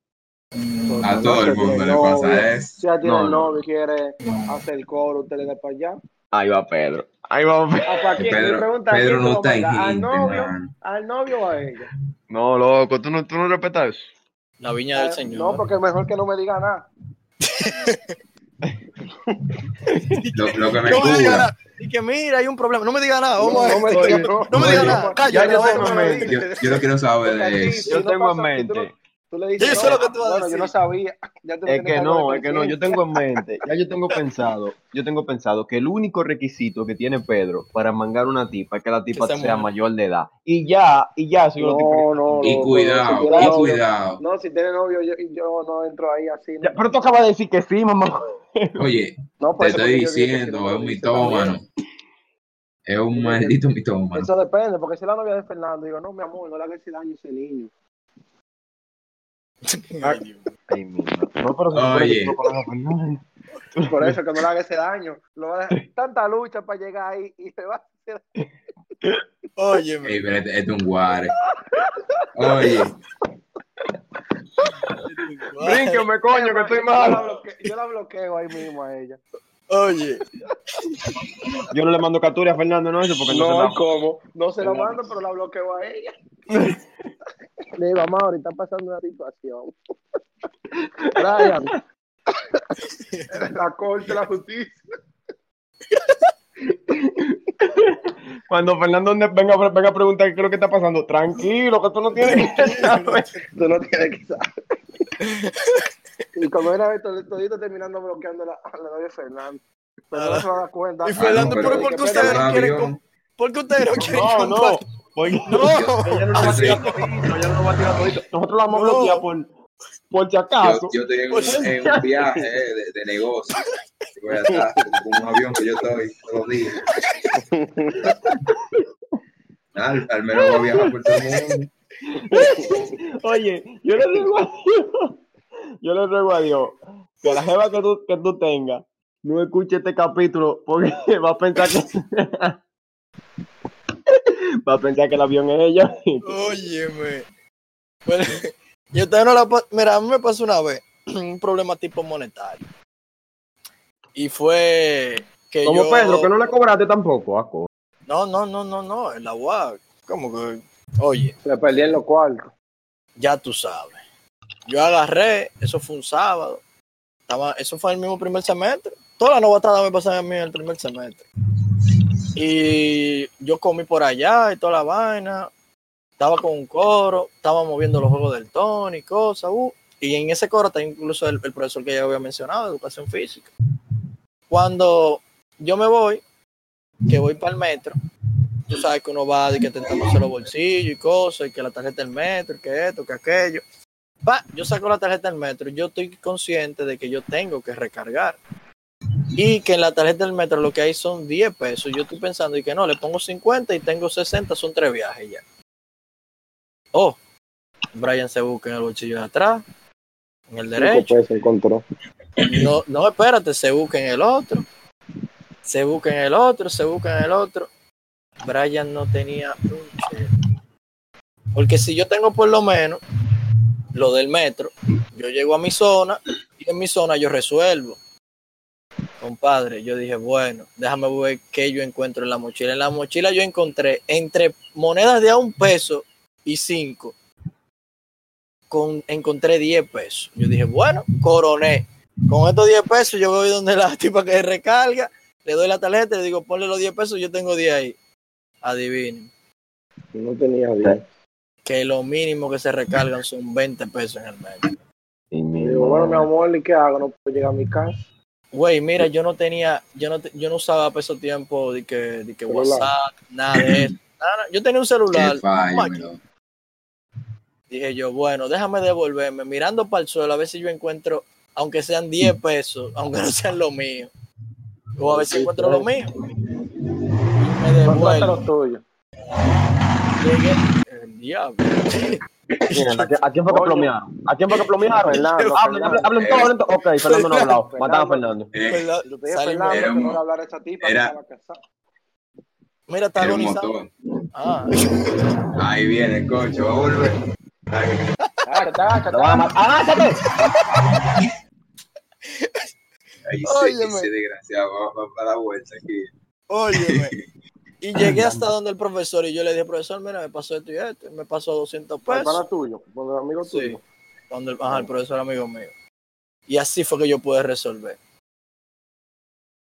A todo el mundo le pasa eso. Si ya tiene No, el no. novio y quiere hacer el coro, usted le da para allá. Ahí va Pedro. Ahí va Pedro. ¿A para quién? Me Pedro, pregunta, ¿a Pedro quién no está en? ¿Al novio? man. ¿Al novio o a ella? No, loco, tú no, tú no respetas eso. La viña del Ah, señor. No, porque mejor que no me diga nada. Lo, lo que me no me diga cura. nada. Y que mira, hay un problema. No me diga nada. No, me diga, no me diga nada. Cállate. yo. Yo, yo no quiero saber de eso. Yo no tengo en mente. No- Tú le dices, yo no, lo que tú vas a bueno, yo decir. no sabía. Ya tú Es que no, es que no, yo tengo en mente, ya yo tengo pensado, yo tengo pensado que el único requisito que tiene Pedro para mangar una tipa es que la tipa Que sea sea mayor de edad. Y ya, y ya, soy lo que No, no, Y no, cuidado, si y novio- cuidado. No, si tiene novio, yo, yo no entro ahí así. ¿no? Ya, pero tú acabas de decir que sí, mamá. Oye, No, te estoy yo si diciendo, no es lo un mitómano. Es un maldito mitómano. Eso depende, porque si es la novia de Fernando, digo, no, mi amor, no le hagas ese daño a ese niño. Ay, Dios. Ay, mira. No, pero se supone que Oye. no. Por eso que no le haga ese daño. Lo va a dejar- tanta lucha para llegar ahí y se va a hacer. Ey, pero este, este es un guare. Oye, Brínqueme, coño, que estoy la bloqueo- Yo la bloqueo ahí mismo a ella. Oye. Yo no le mando captura a Fernando, no, eso porque no, No, se ¿y la... ¿cómo? No se lo mando, pero la bloqueo a ella. Le digo, mamá, ahorita está pasando una situación. Brian. la corte, la justicia. cuando Fernando venga, venga a preguntar qué es lo que está pasando, tranquilo, que tú no tienes que saber. Tú no tienes que saber. y como era esto, todito terminando bloqueando la, a la novia de Fernando. Pero no se va a dar cuenta. Y Fernando, no, pero- ¿pero por qué ustedes no quieren avión. com- ¿Por qué ustedes no quieren No, no. Porque No. ella no lo va a tirar todito, ella no lo va a tirar todito. Nosotros la vamos a No. bloquear por, por si Yo, acaso. yo estoy en un, en un viaje de, de negocio. Voy a estar con un avión que yo estoy todos los días. Al, al menos voy a viajar por todo el mundo. Oye, yo le ruego a Dios, yo le ruego a Dios que la jeva que tú, que tú tengas no escuche este capítulo porque va a pensar que va a pensar que el avión es ella. Óyeme. Bueno, y ustedes no la Mira, a mí me pasó una vez un problema tipo monetario. Y fue que Como yo... Pedro, que no le cobraste tampoco, Aco. No, no, no, no, no, en la UAC. ¿Cómo que? Oye, Se perdí en los cuartos. ya tú sabes. Yo agarré, eso fue un sábado. Estaba, eso fue el mismo primer semestre. Todas las novatadas me pasaban a mí en el primer semestre. Y yo comí por allá y toda la vaina. Estaba con un coro, estaba moviendo los juegos del Tony y cosas. uh, y en ese coro está incluso el, el profesor que ya había mencionado, educación física. Cuando yo me voy, que voy para el metro, tú sabes que uno va de que tentándose los bolsillos y cosas, y que la tarjeta del metro, que esto, que aquello. Va, yo saco la tarjeta del metro, yo estoy consciente de que yo tengo que recargar. Y que en la tarjeta del metro lo que hay son 10 pesos. Yo estoy pensando y que no, le pongo 50 y tengo 60, son tres viajes ya. Oh, Brian se busca en el bolsillo de atrás, en el derecho. encontró. No, no, espérate, se busca en el otro. Se busca en el otro, se busca en el otro. Brian no tenía un. Porque si yo tengo por lo menos lo del metro, yo llego a mi zona y en mi zona yo resuelvo. Compadre, yo dije, bueno, déjame ver qué yo encuentro en la mochila. En la mochila yo encontré entre monedas de a un peso y cinco, con, encontré 10 pesos. Yo dije, bueno, coroné. Con estos 10 pesos yo voy donde la tipa que recarga, le doy la tarjeta y le digo, ponle los 10 pesos, yo tengo 10 ahí. Adivinen, No tenía bien. que lo mínimo que se recargan son 20 pesos en el mes. Y mi Digo, bueno, mi amor, ¿y qué hago? No puedo llegar a mi casa. Güey, mira, yo no tenía, yo no, te- yo no usaba para ese tiempo de que, de que. WhatsApp, nada de eso. Nada, yo tenía un celular. Dije yo, bueno, déjame devolverme, mirando para el suelo, a ver si yo encuentro, aunque sean 10 pesos, aunque no sean lo mío. O a ver si encuentro lo mío. Y me lo devuelvo. tuyo. Llegué. El diablo. Miren, ¿a, quién- fue que plomearon? ¿A quién fue que plomearon? Fernando, Hablen, Fernando. hablen todo, hablen todo. Ok, Fernando no ha hablado. Mataron a Fernando. Yo te dije, Fernando, Era que no hablara a esa tipa era- que estaba casada. Mira, está agonizando. Ah, Ahí viene el coche, va a volver. ¡Agáchate! Ahí sí, ese desgraciado va a dar vuelta aquí. óyeme. Y llegué hasta donde el profesor y yo le dije, profesor, mira, me pasó esto y esto. Me pasó 200 Para pesos. tuyo, con el amigo Sí. tuyo. Donde el, ajá, el profesor amigo mío. Y así fue que yo pude resolver.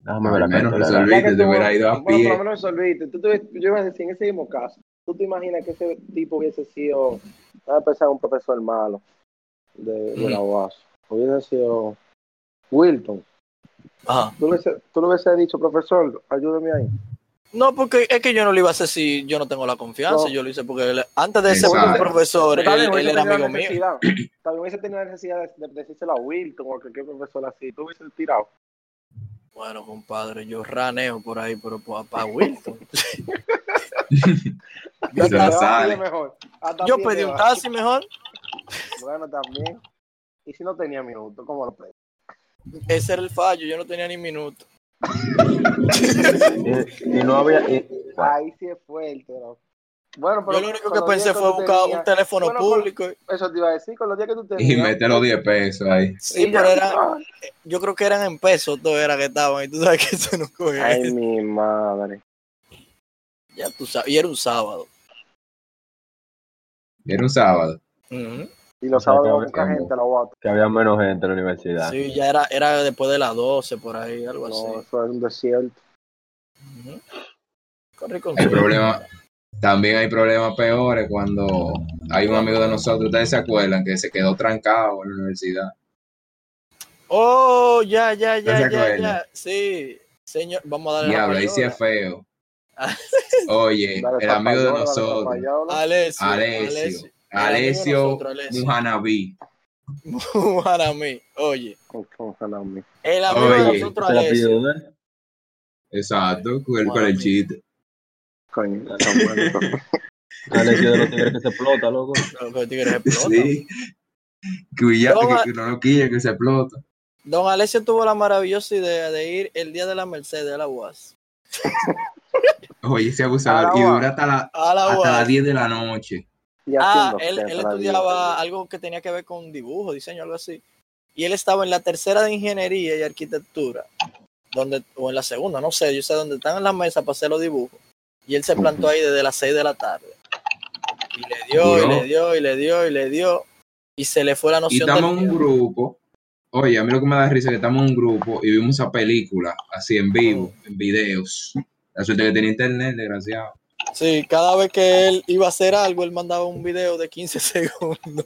Déjame ver Al la menos que te tú- hubiera ido a Bueno, por lo menos resolviste. Tú, te- yo iba a decir, en ese mismo caso, ¿tú te imaginas que ese tipo hubiese sido, a pensar un profesor malo de, de la UAS? Hubiese sido Wilton. Ajá. ¿Tú le, hubiese- tú le hubiese dicho, profesor, ayúdeme ahí. No, porque es que yo no lo iba a hacer si yo no tengo la confianza. No. Yo lo hice porque él- antes de ser un profesor, él, él hubiese era amigo mío. También hubiese tenido la necesidad de, de decírselo a Wilton o a cualquier profesor así. Tú hubiese tirado. Bueno, compadre, yo raneo por ahí, pero para Wilton. Yo sale. mejor. Hasta Yo pedí un taxi mejor. Bueno, también. Y si no tenía minutos, ¿cómo lo pedí? Ese era el fallo, yo no tenía ni minuto. Y, y no había. y- Ahí sí es fuerte, ¿no? Bueno, Yo lo único que pensé fue buscar tenías- un teléfono Bueno, público. Eso te iba a decir, con los días que tú Y tenías. mete los 10 pesos ahí. Sí, y pero ya- era, yo creo que eran en pesos todo era que estaban. Y tú sabes que eso no coge. Ay, mi madre. Ya tú sabes. Y era un sábado. Era un sábado. Ujú. Y los O sea, sábados mucha había- gente, la guata. Que había menos gente en la universidad. Sí, ya era, era después de las 12, por ahí, algo No, así. eso es un desierto. Ujú. con rico Hay problemas, también hay problemas peores cuando hay un amigo de nosotros, ustedes se acuerdan, que se quedó trancado en la universidad. Oh, ya, ya, ¿No ya, ya. Sí, señor, vamos a darle la Diablo, ahí sí es feo. Oye, Dale el amigo de dale nosotros. Alessio, El Alessio. Muhanabi. Para mí, oye, el amigo Oye, de nosotros, ¿Te la Alessio. Exacto, con el, con el chiste. Coño, bueno. Alessio de los tigres que se explota, loco. Lo que el tigre explota. Sí. Que, ya, Toma. que, que no lo quille, que se explota. Don Alessio tuvo la maravillosa idea de ir el día de la Mercedes a la UAS. Oye, ese abusador. Y dura hasta, la, hasta las 10 de la noche. Y Ah, él, él estudiaba algo que tenía que ver con dibujo, diseño, algo así. Y él estaba en la tercera de ingeniería y arquitectura, donde, o en la segunda, no sé, yo sé dónde están en la mesa para hacer los dibujos. Y él se plantó ahí desde las 6 de la tarde. Y le dio, y le dio, y le dio, y le dio. Y se le fue la Y noción estamos en un grupo. Oye, a mí lo que me da risa es que estamos en un grupo y vimos esa película así en vivo, en videos. La suerte que tenía internet, desgraciado. Sí, cada vez que él iba a hacer algo, él mandaba un video de 15 segundos.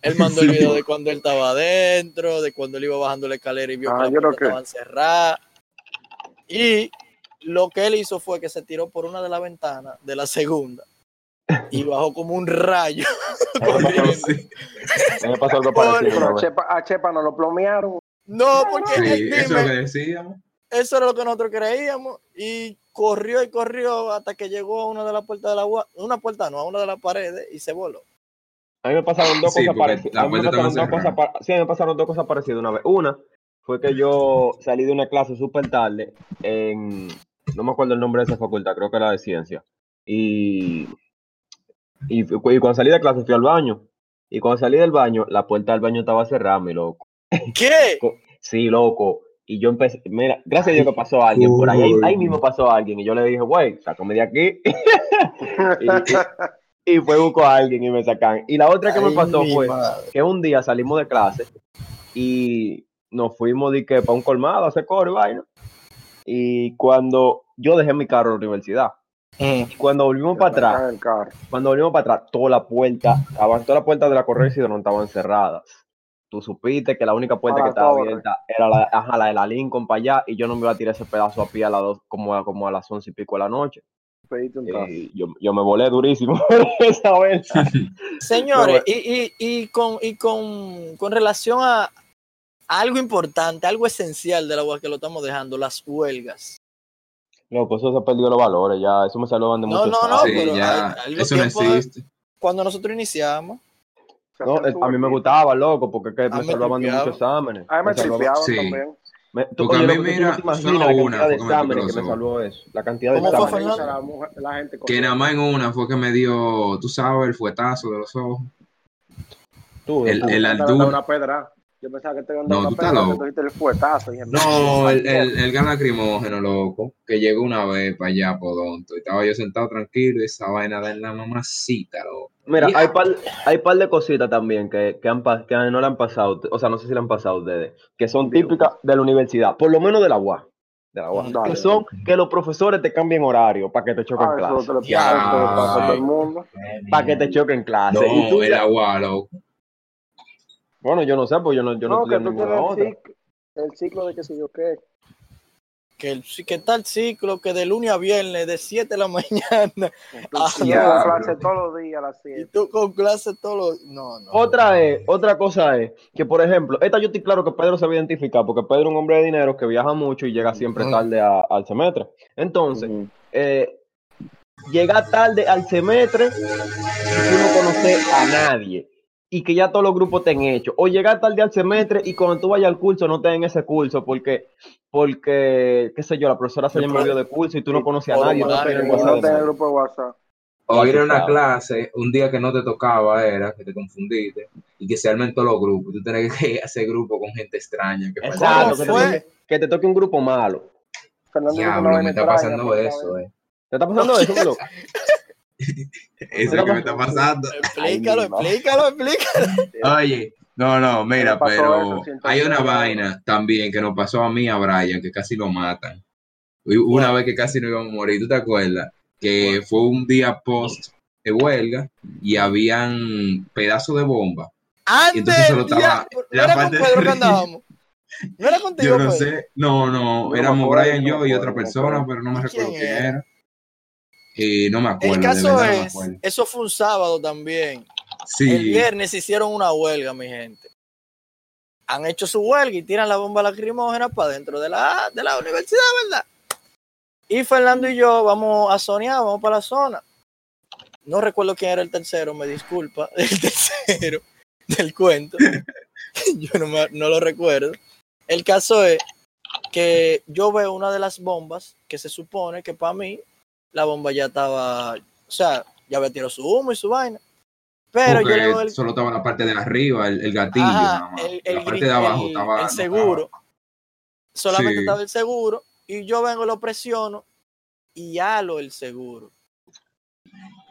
Él mandó el video de cuando él estaba adentro, de cuando él iba bajando la escalera y vio Ah, que la puerta que- estaban cerradas. Y lo que él hizo fue que se tiró por una de las ventanas de la segunda y bajó como un rayo. me pasó algo parecido. A. Chepa, a Chepa no lo plomearon. No, porque sí, eh, eso es lo que decíamos. Eso era lo que nosotros creíamos. Y corrió y corrió hasta que llegó a una de las puertas de la UA- una puerta no, a una de las paredes y se voló. A mí me pasaron dos Sí, cosas parecidas. la A mí me puerta pasaron estaba dos cosas cerrada. pa- sí, a mí me pasaron dos cosas parecidas una vez. Una fue que yo salí de una clase súper tarde en, no me acuerdo el nombre de esa facultad, creo que era de ciencia. Y, y, y cuando salí de clase fui al baño. Y cuando salí del baño, la puerta del baño estaba cerrada, mi loco. ¿Qué? Sí, loco. Y yo empecé, mira, gracias a Dios que pasó alguien por ahí. Ahí, mismo pasó alguien. Y yo le dije, güey, sácame de aquí. y, y fue busco a alguien y me sacan. Y la otra que me pasó fue madre. que un día salimos de clase y nos fuimos de que para un colmado a hacer coro y vaina. Y cuando yo dejé mi carro en la universidad, Mm. y cuando volvimos para atrás, carro. cuando volvimos para atrás, toda la puerta, estaban, todas las puertas de la correa no estaban cerradas. Tú supiste que la única puerta que la estaba torre. abierta era la, ajá, la de la Lincoln para allá y yo no me iba a tirar ese pedazo a pie a las dos, como, a, como a las once y pico de la noche. Y yo, yo me volé durísimo por esa vez. Señores, No, y, y, y, con, y con, con relación a algo importante, algo esencial de la que lo estamos dejando, las huelgas. No, pues eso se perdió los valores, ya, eso me salvaban de No, muchos no, no. Sí, pero ya, hay- eso no existe. Cuando nosotros iniciamos, No, eh, a mí me gustaba, loco, porque es que A me mí salvaban de muchos exámenes. A mí me tripeaban Sí. también. Me, tú, Porque a oye, mí, loco, tú mira, no solo la una cantidad de fue que me exámenes que me salvó eso. La cantidad de ¿Cómo fue, exámenes. La, la gente Que nada más en una fue que me dio, tú sabes, el fuetazo de los ojos. Tú, de El, puta. el a dar altura. una pedra. Yo pensaba que te iban a No, una loco. Entonces el fuetazo. Dije, No, el, el, el gas lacrimógeno, loco, que llegó una vez para allá, podonto, y estaba yo sentado tranquilo y esa vaina de la mamacita, loco. Mira, hay par, hay par de cositas también que, que, han, pas- que no le han pasado, o sea, no sé si le han pasado a ustedes, que son típicas de la universidad, por lo menos de la UAS. De la UAS, Dale. que son que los profesores te cambien horario para que te choquen Ah, eso clase. te lo Ya. eso le pasa a todo el mundo. Para que te choquen clase. y tú No, el agua, loco. Bueno, yo no sé, pues yo no, yo no, No, que tú tienes otra. el ciclo, el ciclo de qué sé yo qué. que, el, que está el ciclo, que de lunes a viernes, de 7 de la mañana, Tú Ah, tienes diablo. clase todos los días a las y 7. tú con clase todos los... No, no. Otra es, otra cosa es que, por ejemplo, esta yo estoy claro que Pedro se va a identificar, porque Pedro es un hombre de dinero que viaja mucho y llega siempre tarde a- al semestre. Entonces, eh, llega tarde al semestre y tú no conoces a nadie y que ya todos los grupos te han hecho. O llegar tarde al semestre y cuando tú vayas al curso no te den ese curso porque, porque qué sé yo, la profesora se movido de curso y tú no conoces a nadie. No no tenés grupo de WhatsApp. O ir a una clase, un día que no te tocaba era, que te confundiste, y que se armen todos los grupos. Tú tienes que hacer grupo con gente extraña. Que Exacto, que ¿Cómo te, que te toque un grupo malo. Fernando Diablo, me está extraña, pasando eso, eh. ¿Te está pasando eso? Eso es que me está pasando. Explícalo, Ay, explícalo, explícalo. Oye, no, no, mira, pero hay una vaina también que nos pasó a mí a Brian, que casi lo matan. Una vez que casi nos íbamos a morir, ¿tú te acuerdas? que fue un día post de huelga y habían pedazos de bomba. ¡Ande! Y entonces solo estaba ya! ¿No la era con de Pedro que andábamos? ¿No era contigo, Yo no Pedro? sé, no, no, éramos Brian, no yo y otra persona, pero no me recuerdo ¿Quién quién era? Eh, no me acuerdo, El caso verdad no me es, acuerdo. eso fue un sábado también. Sí, El viernes hicieron una huelga, mi gente. Han hecho su huelga y tiran la bomba lacrimógena para dentro de la, de la universidad, ¿verdad? Y Fernando y yo vamos a soñar, vamos para la zona. No recuerdo quién era el tercero, me disculpa, el tercero del cuento. yo no, me- no lo recuerdo. El caso es que yo veo una de las bombas que se supone que para mí la bomba ya estaba, o sea, ya había tirado su humo y su vaina. Pero yo le el, solo estaba la parte de arriba, el, el gatillo, Ajá, nada más. el, el la parte de abajo el- estaba. el seguro. Solamente Sí. estaba el seguro. Y yo vengo, lo presiono y halo el seguro.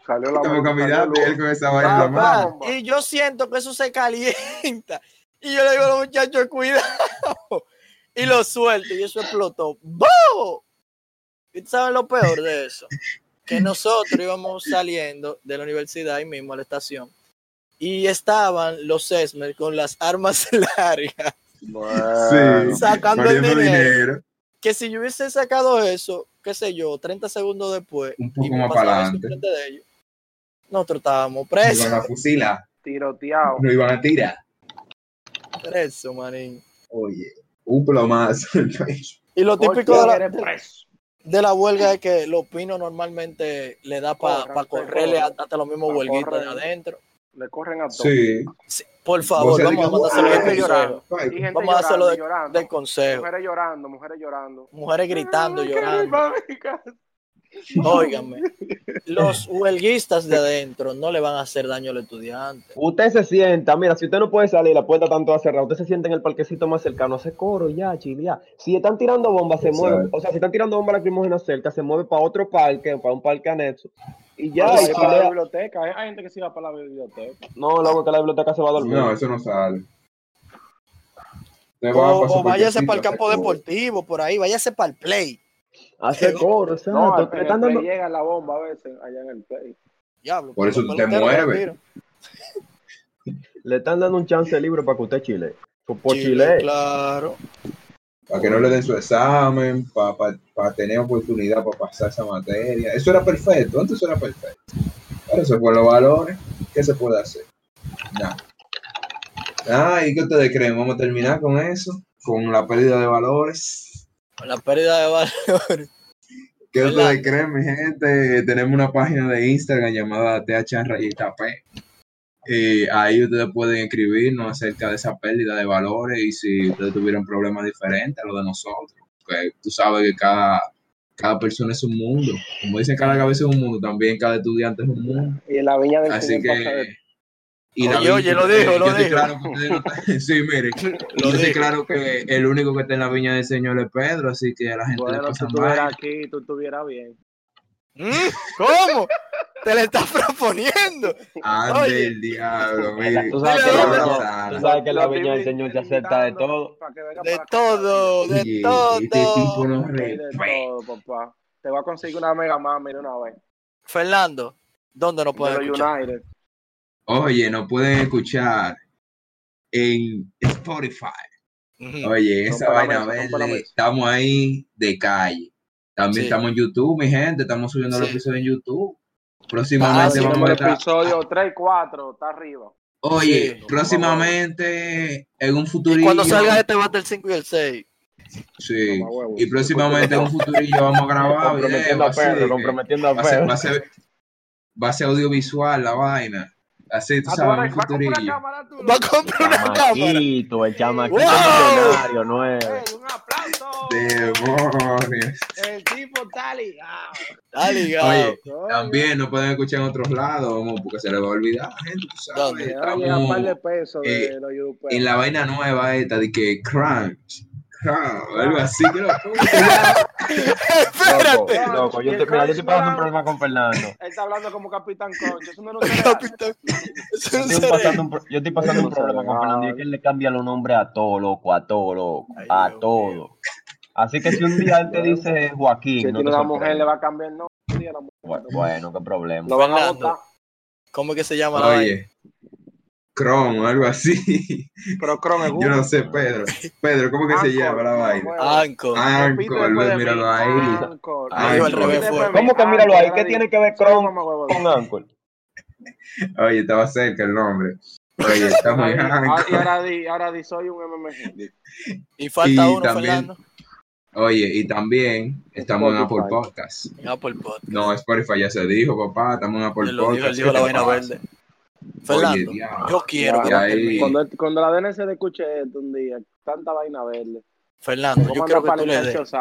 Salió la caminando y luz. él con esa vaina en la Papá. mano. bomba. Y yo siento que eso se calienta. Y yo le digo a los muchachos, cuidado. Y lo suelto y eso explotó. ¡Bo! ¿Y tú sabes lo peor de eso? Que nosotros íbamos saliendo de la universidad ahí mismo a la estación. Y estaban los Esmer con las armas largas. Bueno. Sacando el dinero. dinero. que si yo hubiese sacado eso, qué sé yo, 30 segundos después, Un poco y me más para adelante. de ellos, nosotros estábamos Nos presos, iban a fusilar, Tiroteado. nos iban a tirar. presos, manín. Oye, un plomazo. Y lo típico de la, preso. De la huelga es que los pinos normalmente le da para Corran, correrle hasta los mismos Pa' huelguitas de adentro. Le corren a todos. Sí. Sí, por favor, vamos a mandárselo de "Ay, Gente llorando. consejo. Gente Vamos a hacerlo de, llorando, de consejo. Mujeres llorando, mujeres llorando. Mujeres gritando, llorando. Óigame, los huelguistas de adentro no le van a hacer daño al estudiante. Usted se sienta, mira, si usted no puede salir, la puerta está toda cerrada, usted se sienta en el parquecito más cercano, hace coro ya, chilea. Si están tirando bombas, se Exacto. mueve, o sea, si están tirando bombas lacrimógenas cerca, se mueve para otro parque, para un parque anexo. Y ya, Ay, y para la biblioteca. Hay hay gente que se va para la biblioteca. No, luego que la biblioteca se va a dormir. No, eso no sale. O, o váyase para el campo deportivo, por ahí, váyase para el play. Hace coro, exacto. No, le, en el están play dando, llega la bomba a veces allá en el play. Diablo, Por eso mueves. respiran. le están dando un chance libre para que usted chile. Por por Chile, chile. Claro. Para que no le den su examen, para tener oportunidad para pasar esa materia. Eso era perfecto, antes eso era perfecto. Ahora se fue los valores. ¿Qué se puede hacer? Nada. Ah, ¿y qué ustedes creen? ¿Vamos a terminar con eso? ¿Con la pérdida de valores? La pérdida de valor. ¿Qué ustedes creen, mi gente? Tenemos una página de Instagram llamada TH Rayita P. Y ahí ustedes pueden escribirnos acerca de esa pérdida de valores y si ustedes tuvieran problemas diferentes a los de nosotros. Porque tú sabes que cada, cada persona es un mundo. Como dicen, cada cabeza es un mundo, también cada estudiante es un mundo. Y en la viña del Así Señor pasa de que. Y Oye, David, oye, lo eh, dijo, lo dijo. claro no sí, miren, Lo yo estoy claro que el único que está en la viña del Señor es Pedro, así que a la gente le Bueno, si pasa estuvieras mal. aquí, tú estuvieras bien. ¿Mm? ¿Cómo? Te le estás proponiendo. Ande Oye. el diablo, mire. Tú sabes Mira, que la mira, viña- Sara. tú sabes que la Lo viña del Señor se acepta de todo. De acá. todo, de Oye, todo. este tipo no de todo, papá. Te voy a conseguir una mega mami de una vez. Fernando, ¿dónde nos De pueden los escuchar? United. Oye, nos pueden escuchar en Spotify. Oye, esa vaina verde, estamos ahí de calle. También Sí. estamos en YouTube, mi gente, estamos subiendo los Sí. episodios en YouTube. Ah, Próximamente sí, vamos a el estar. episodio 3 y 4, está arriba. Oye, Sí. próximamente en un Y futurillo. cuando salga este bate el 5 y el 6. Sí. Huevo. Y próximamente en un futurillo vamos a grabar Comprometiendo video, a Pedro, comprometiendo a va a ser, Pedro. va a ser, va a ser audiovisual la vaina. Así, tú Ah, sabes, vas a- un vas a comprar futurillo. cámara tú, Va a comprar una cámara. Chamaquito, el chamaquito millonario nuevo. Un aplauso. Demonios. El tipo está ligado. Está ligado. Oye, Oye, también nos pueden escuchar en otros lados, vamos, porque se les va a olvidar, gente, tú sabes. Va un par de Estamos de eh, los en la vaina nueva esta de que crunch, crunch, algo así que lo Espérate. Loco, loco, yo te, mira, yo estoy pasando un problema con Fernando. Él está hablando como Capitán Crunch. Eso no es. Capitán. Yo estoy pasando un, yo estoy pasando un problema con Fernando y es que él le cambia los nombres a todo, loco, a todo, loco, a todo. Así que si un día él te dice Si Joaquín, él no una mujer, le va a cambiar el nombre. Bueno, bueno, qué problema. Lo van a votar. ¿Cómo es que se llama la vaina? Oye, Chrome o algo así. Pero Chrome es Yo no sé, Pedro. Pedro, ¿cómo que se llama la vaina? Anchor. Anchor, Luis, míralo ahí. Anchor. Ah, dijo. ¿Cómo que míralo ahí? ¿Qué tiene que ver Chrome con Anchor? Oye, estaba cerca el nombre. Oye, estamos en Ah, Y ahora di, ahora di, soy un MMG. Y falta Y uno, también- Fernando. Oye, y también estamos en Apple. Podcast. En Apple Podcast. No, Spotify ya se dijo, papá. Estamos en Apple dijo, Podcast. dijo ¿Qué la vaina verde. Fernando, diablo. yo quiero que Ya, termines. Cuando, cuando la DNC escuche esto un día, tanta vaina verde. Fernando, yo ¿Cómo quiero que tú le des,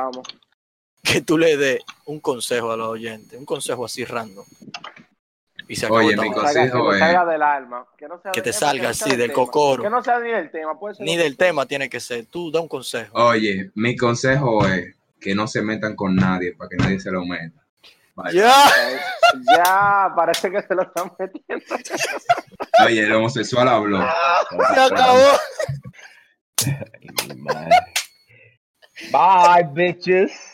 que tú le des un consejo a los oyentes, un consejo así random. Y se Oye, mi consejo Que es- salga del alma. Que, no sea Que de- te salga que así, del tema. cocoro. Que no sea ni del tema. Puede ser Ni del que sea. tema tiene que ser. Tú da un consejo. Oye, mi consejo es que no se metan con nadie para que nadie se lo meta. Ya. Ya, parece que se lo están metiendo. Oye, el homosexual habló. Se acabó. Bye, bitches.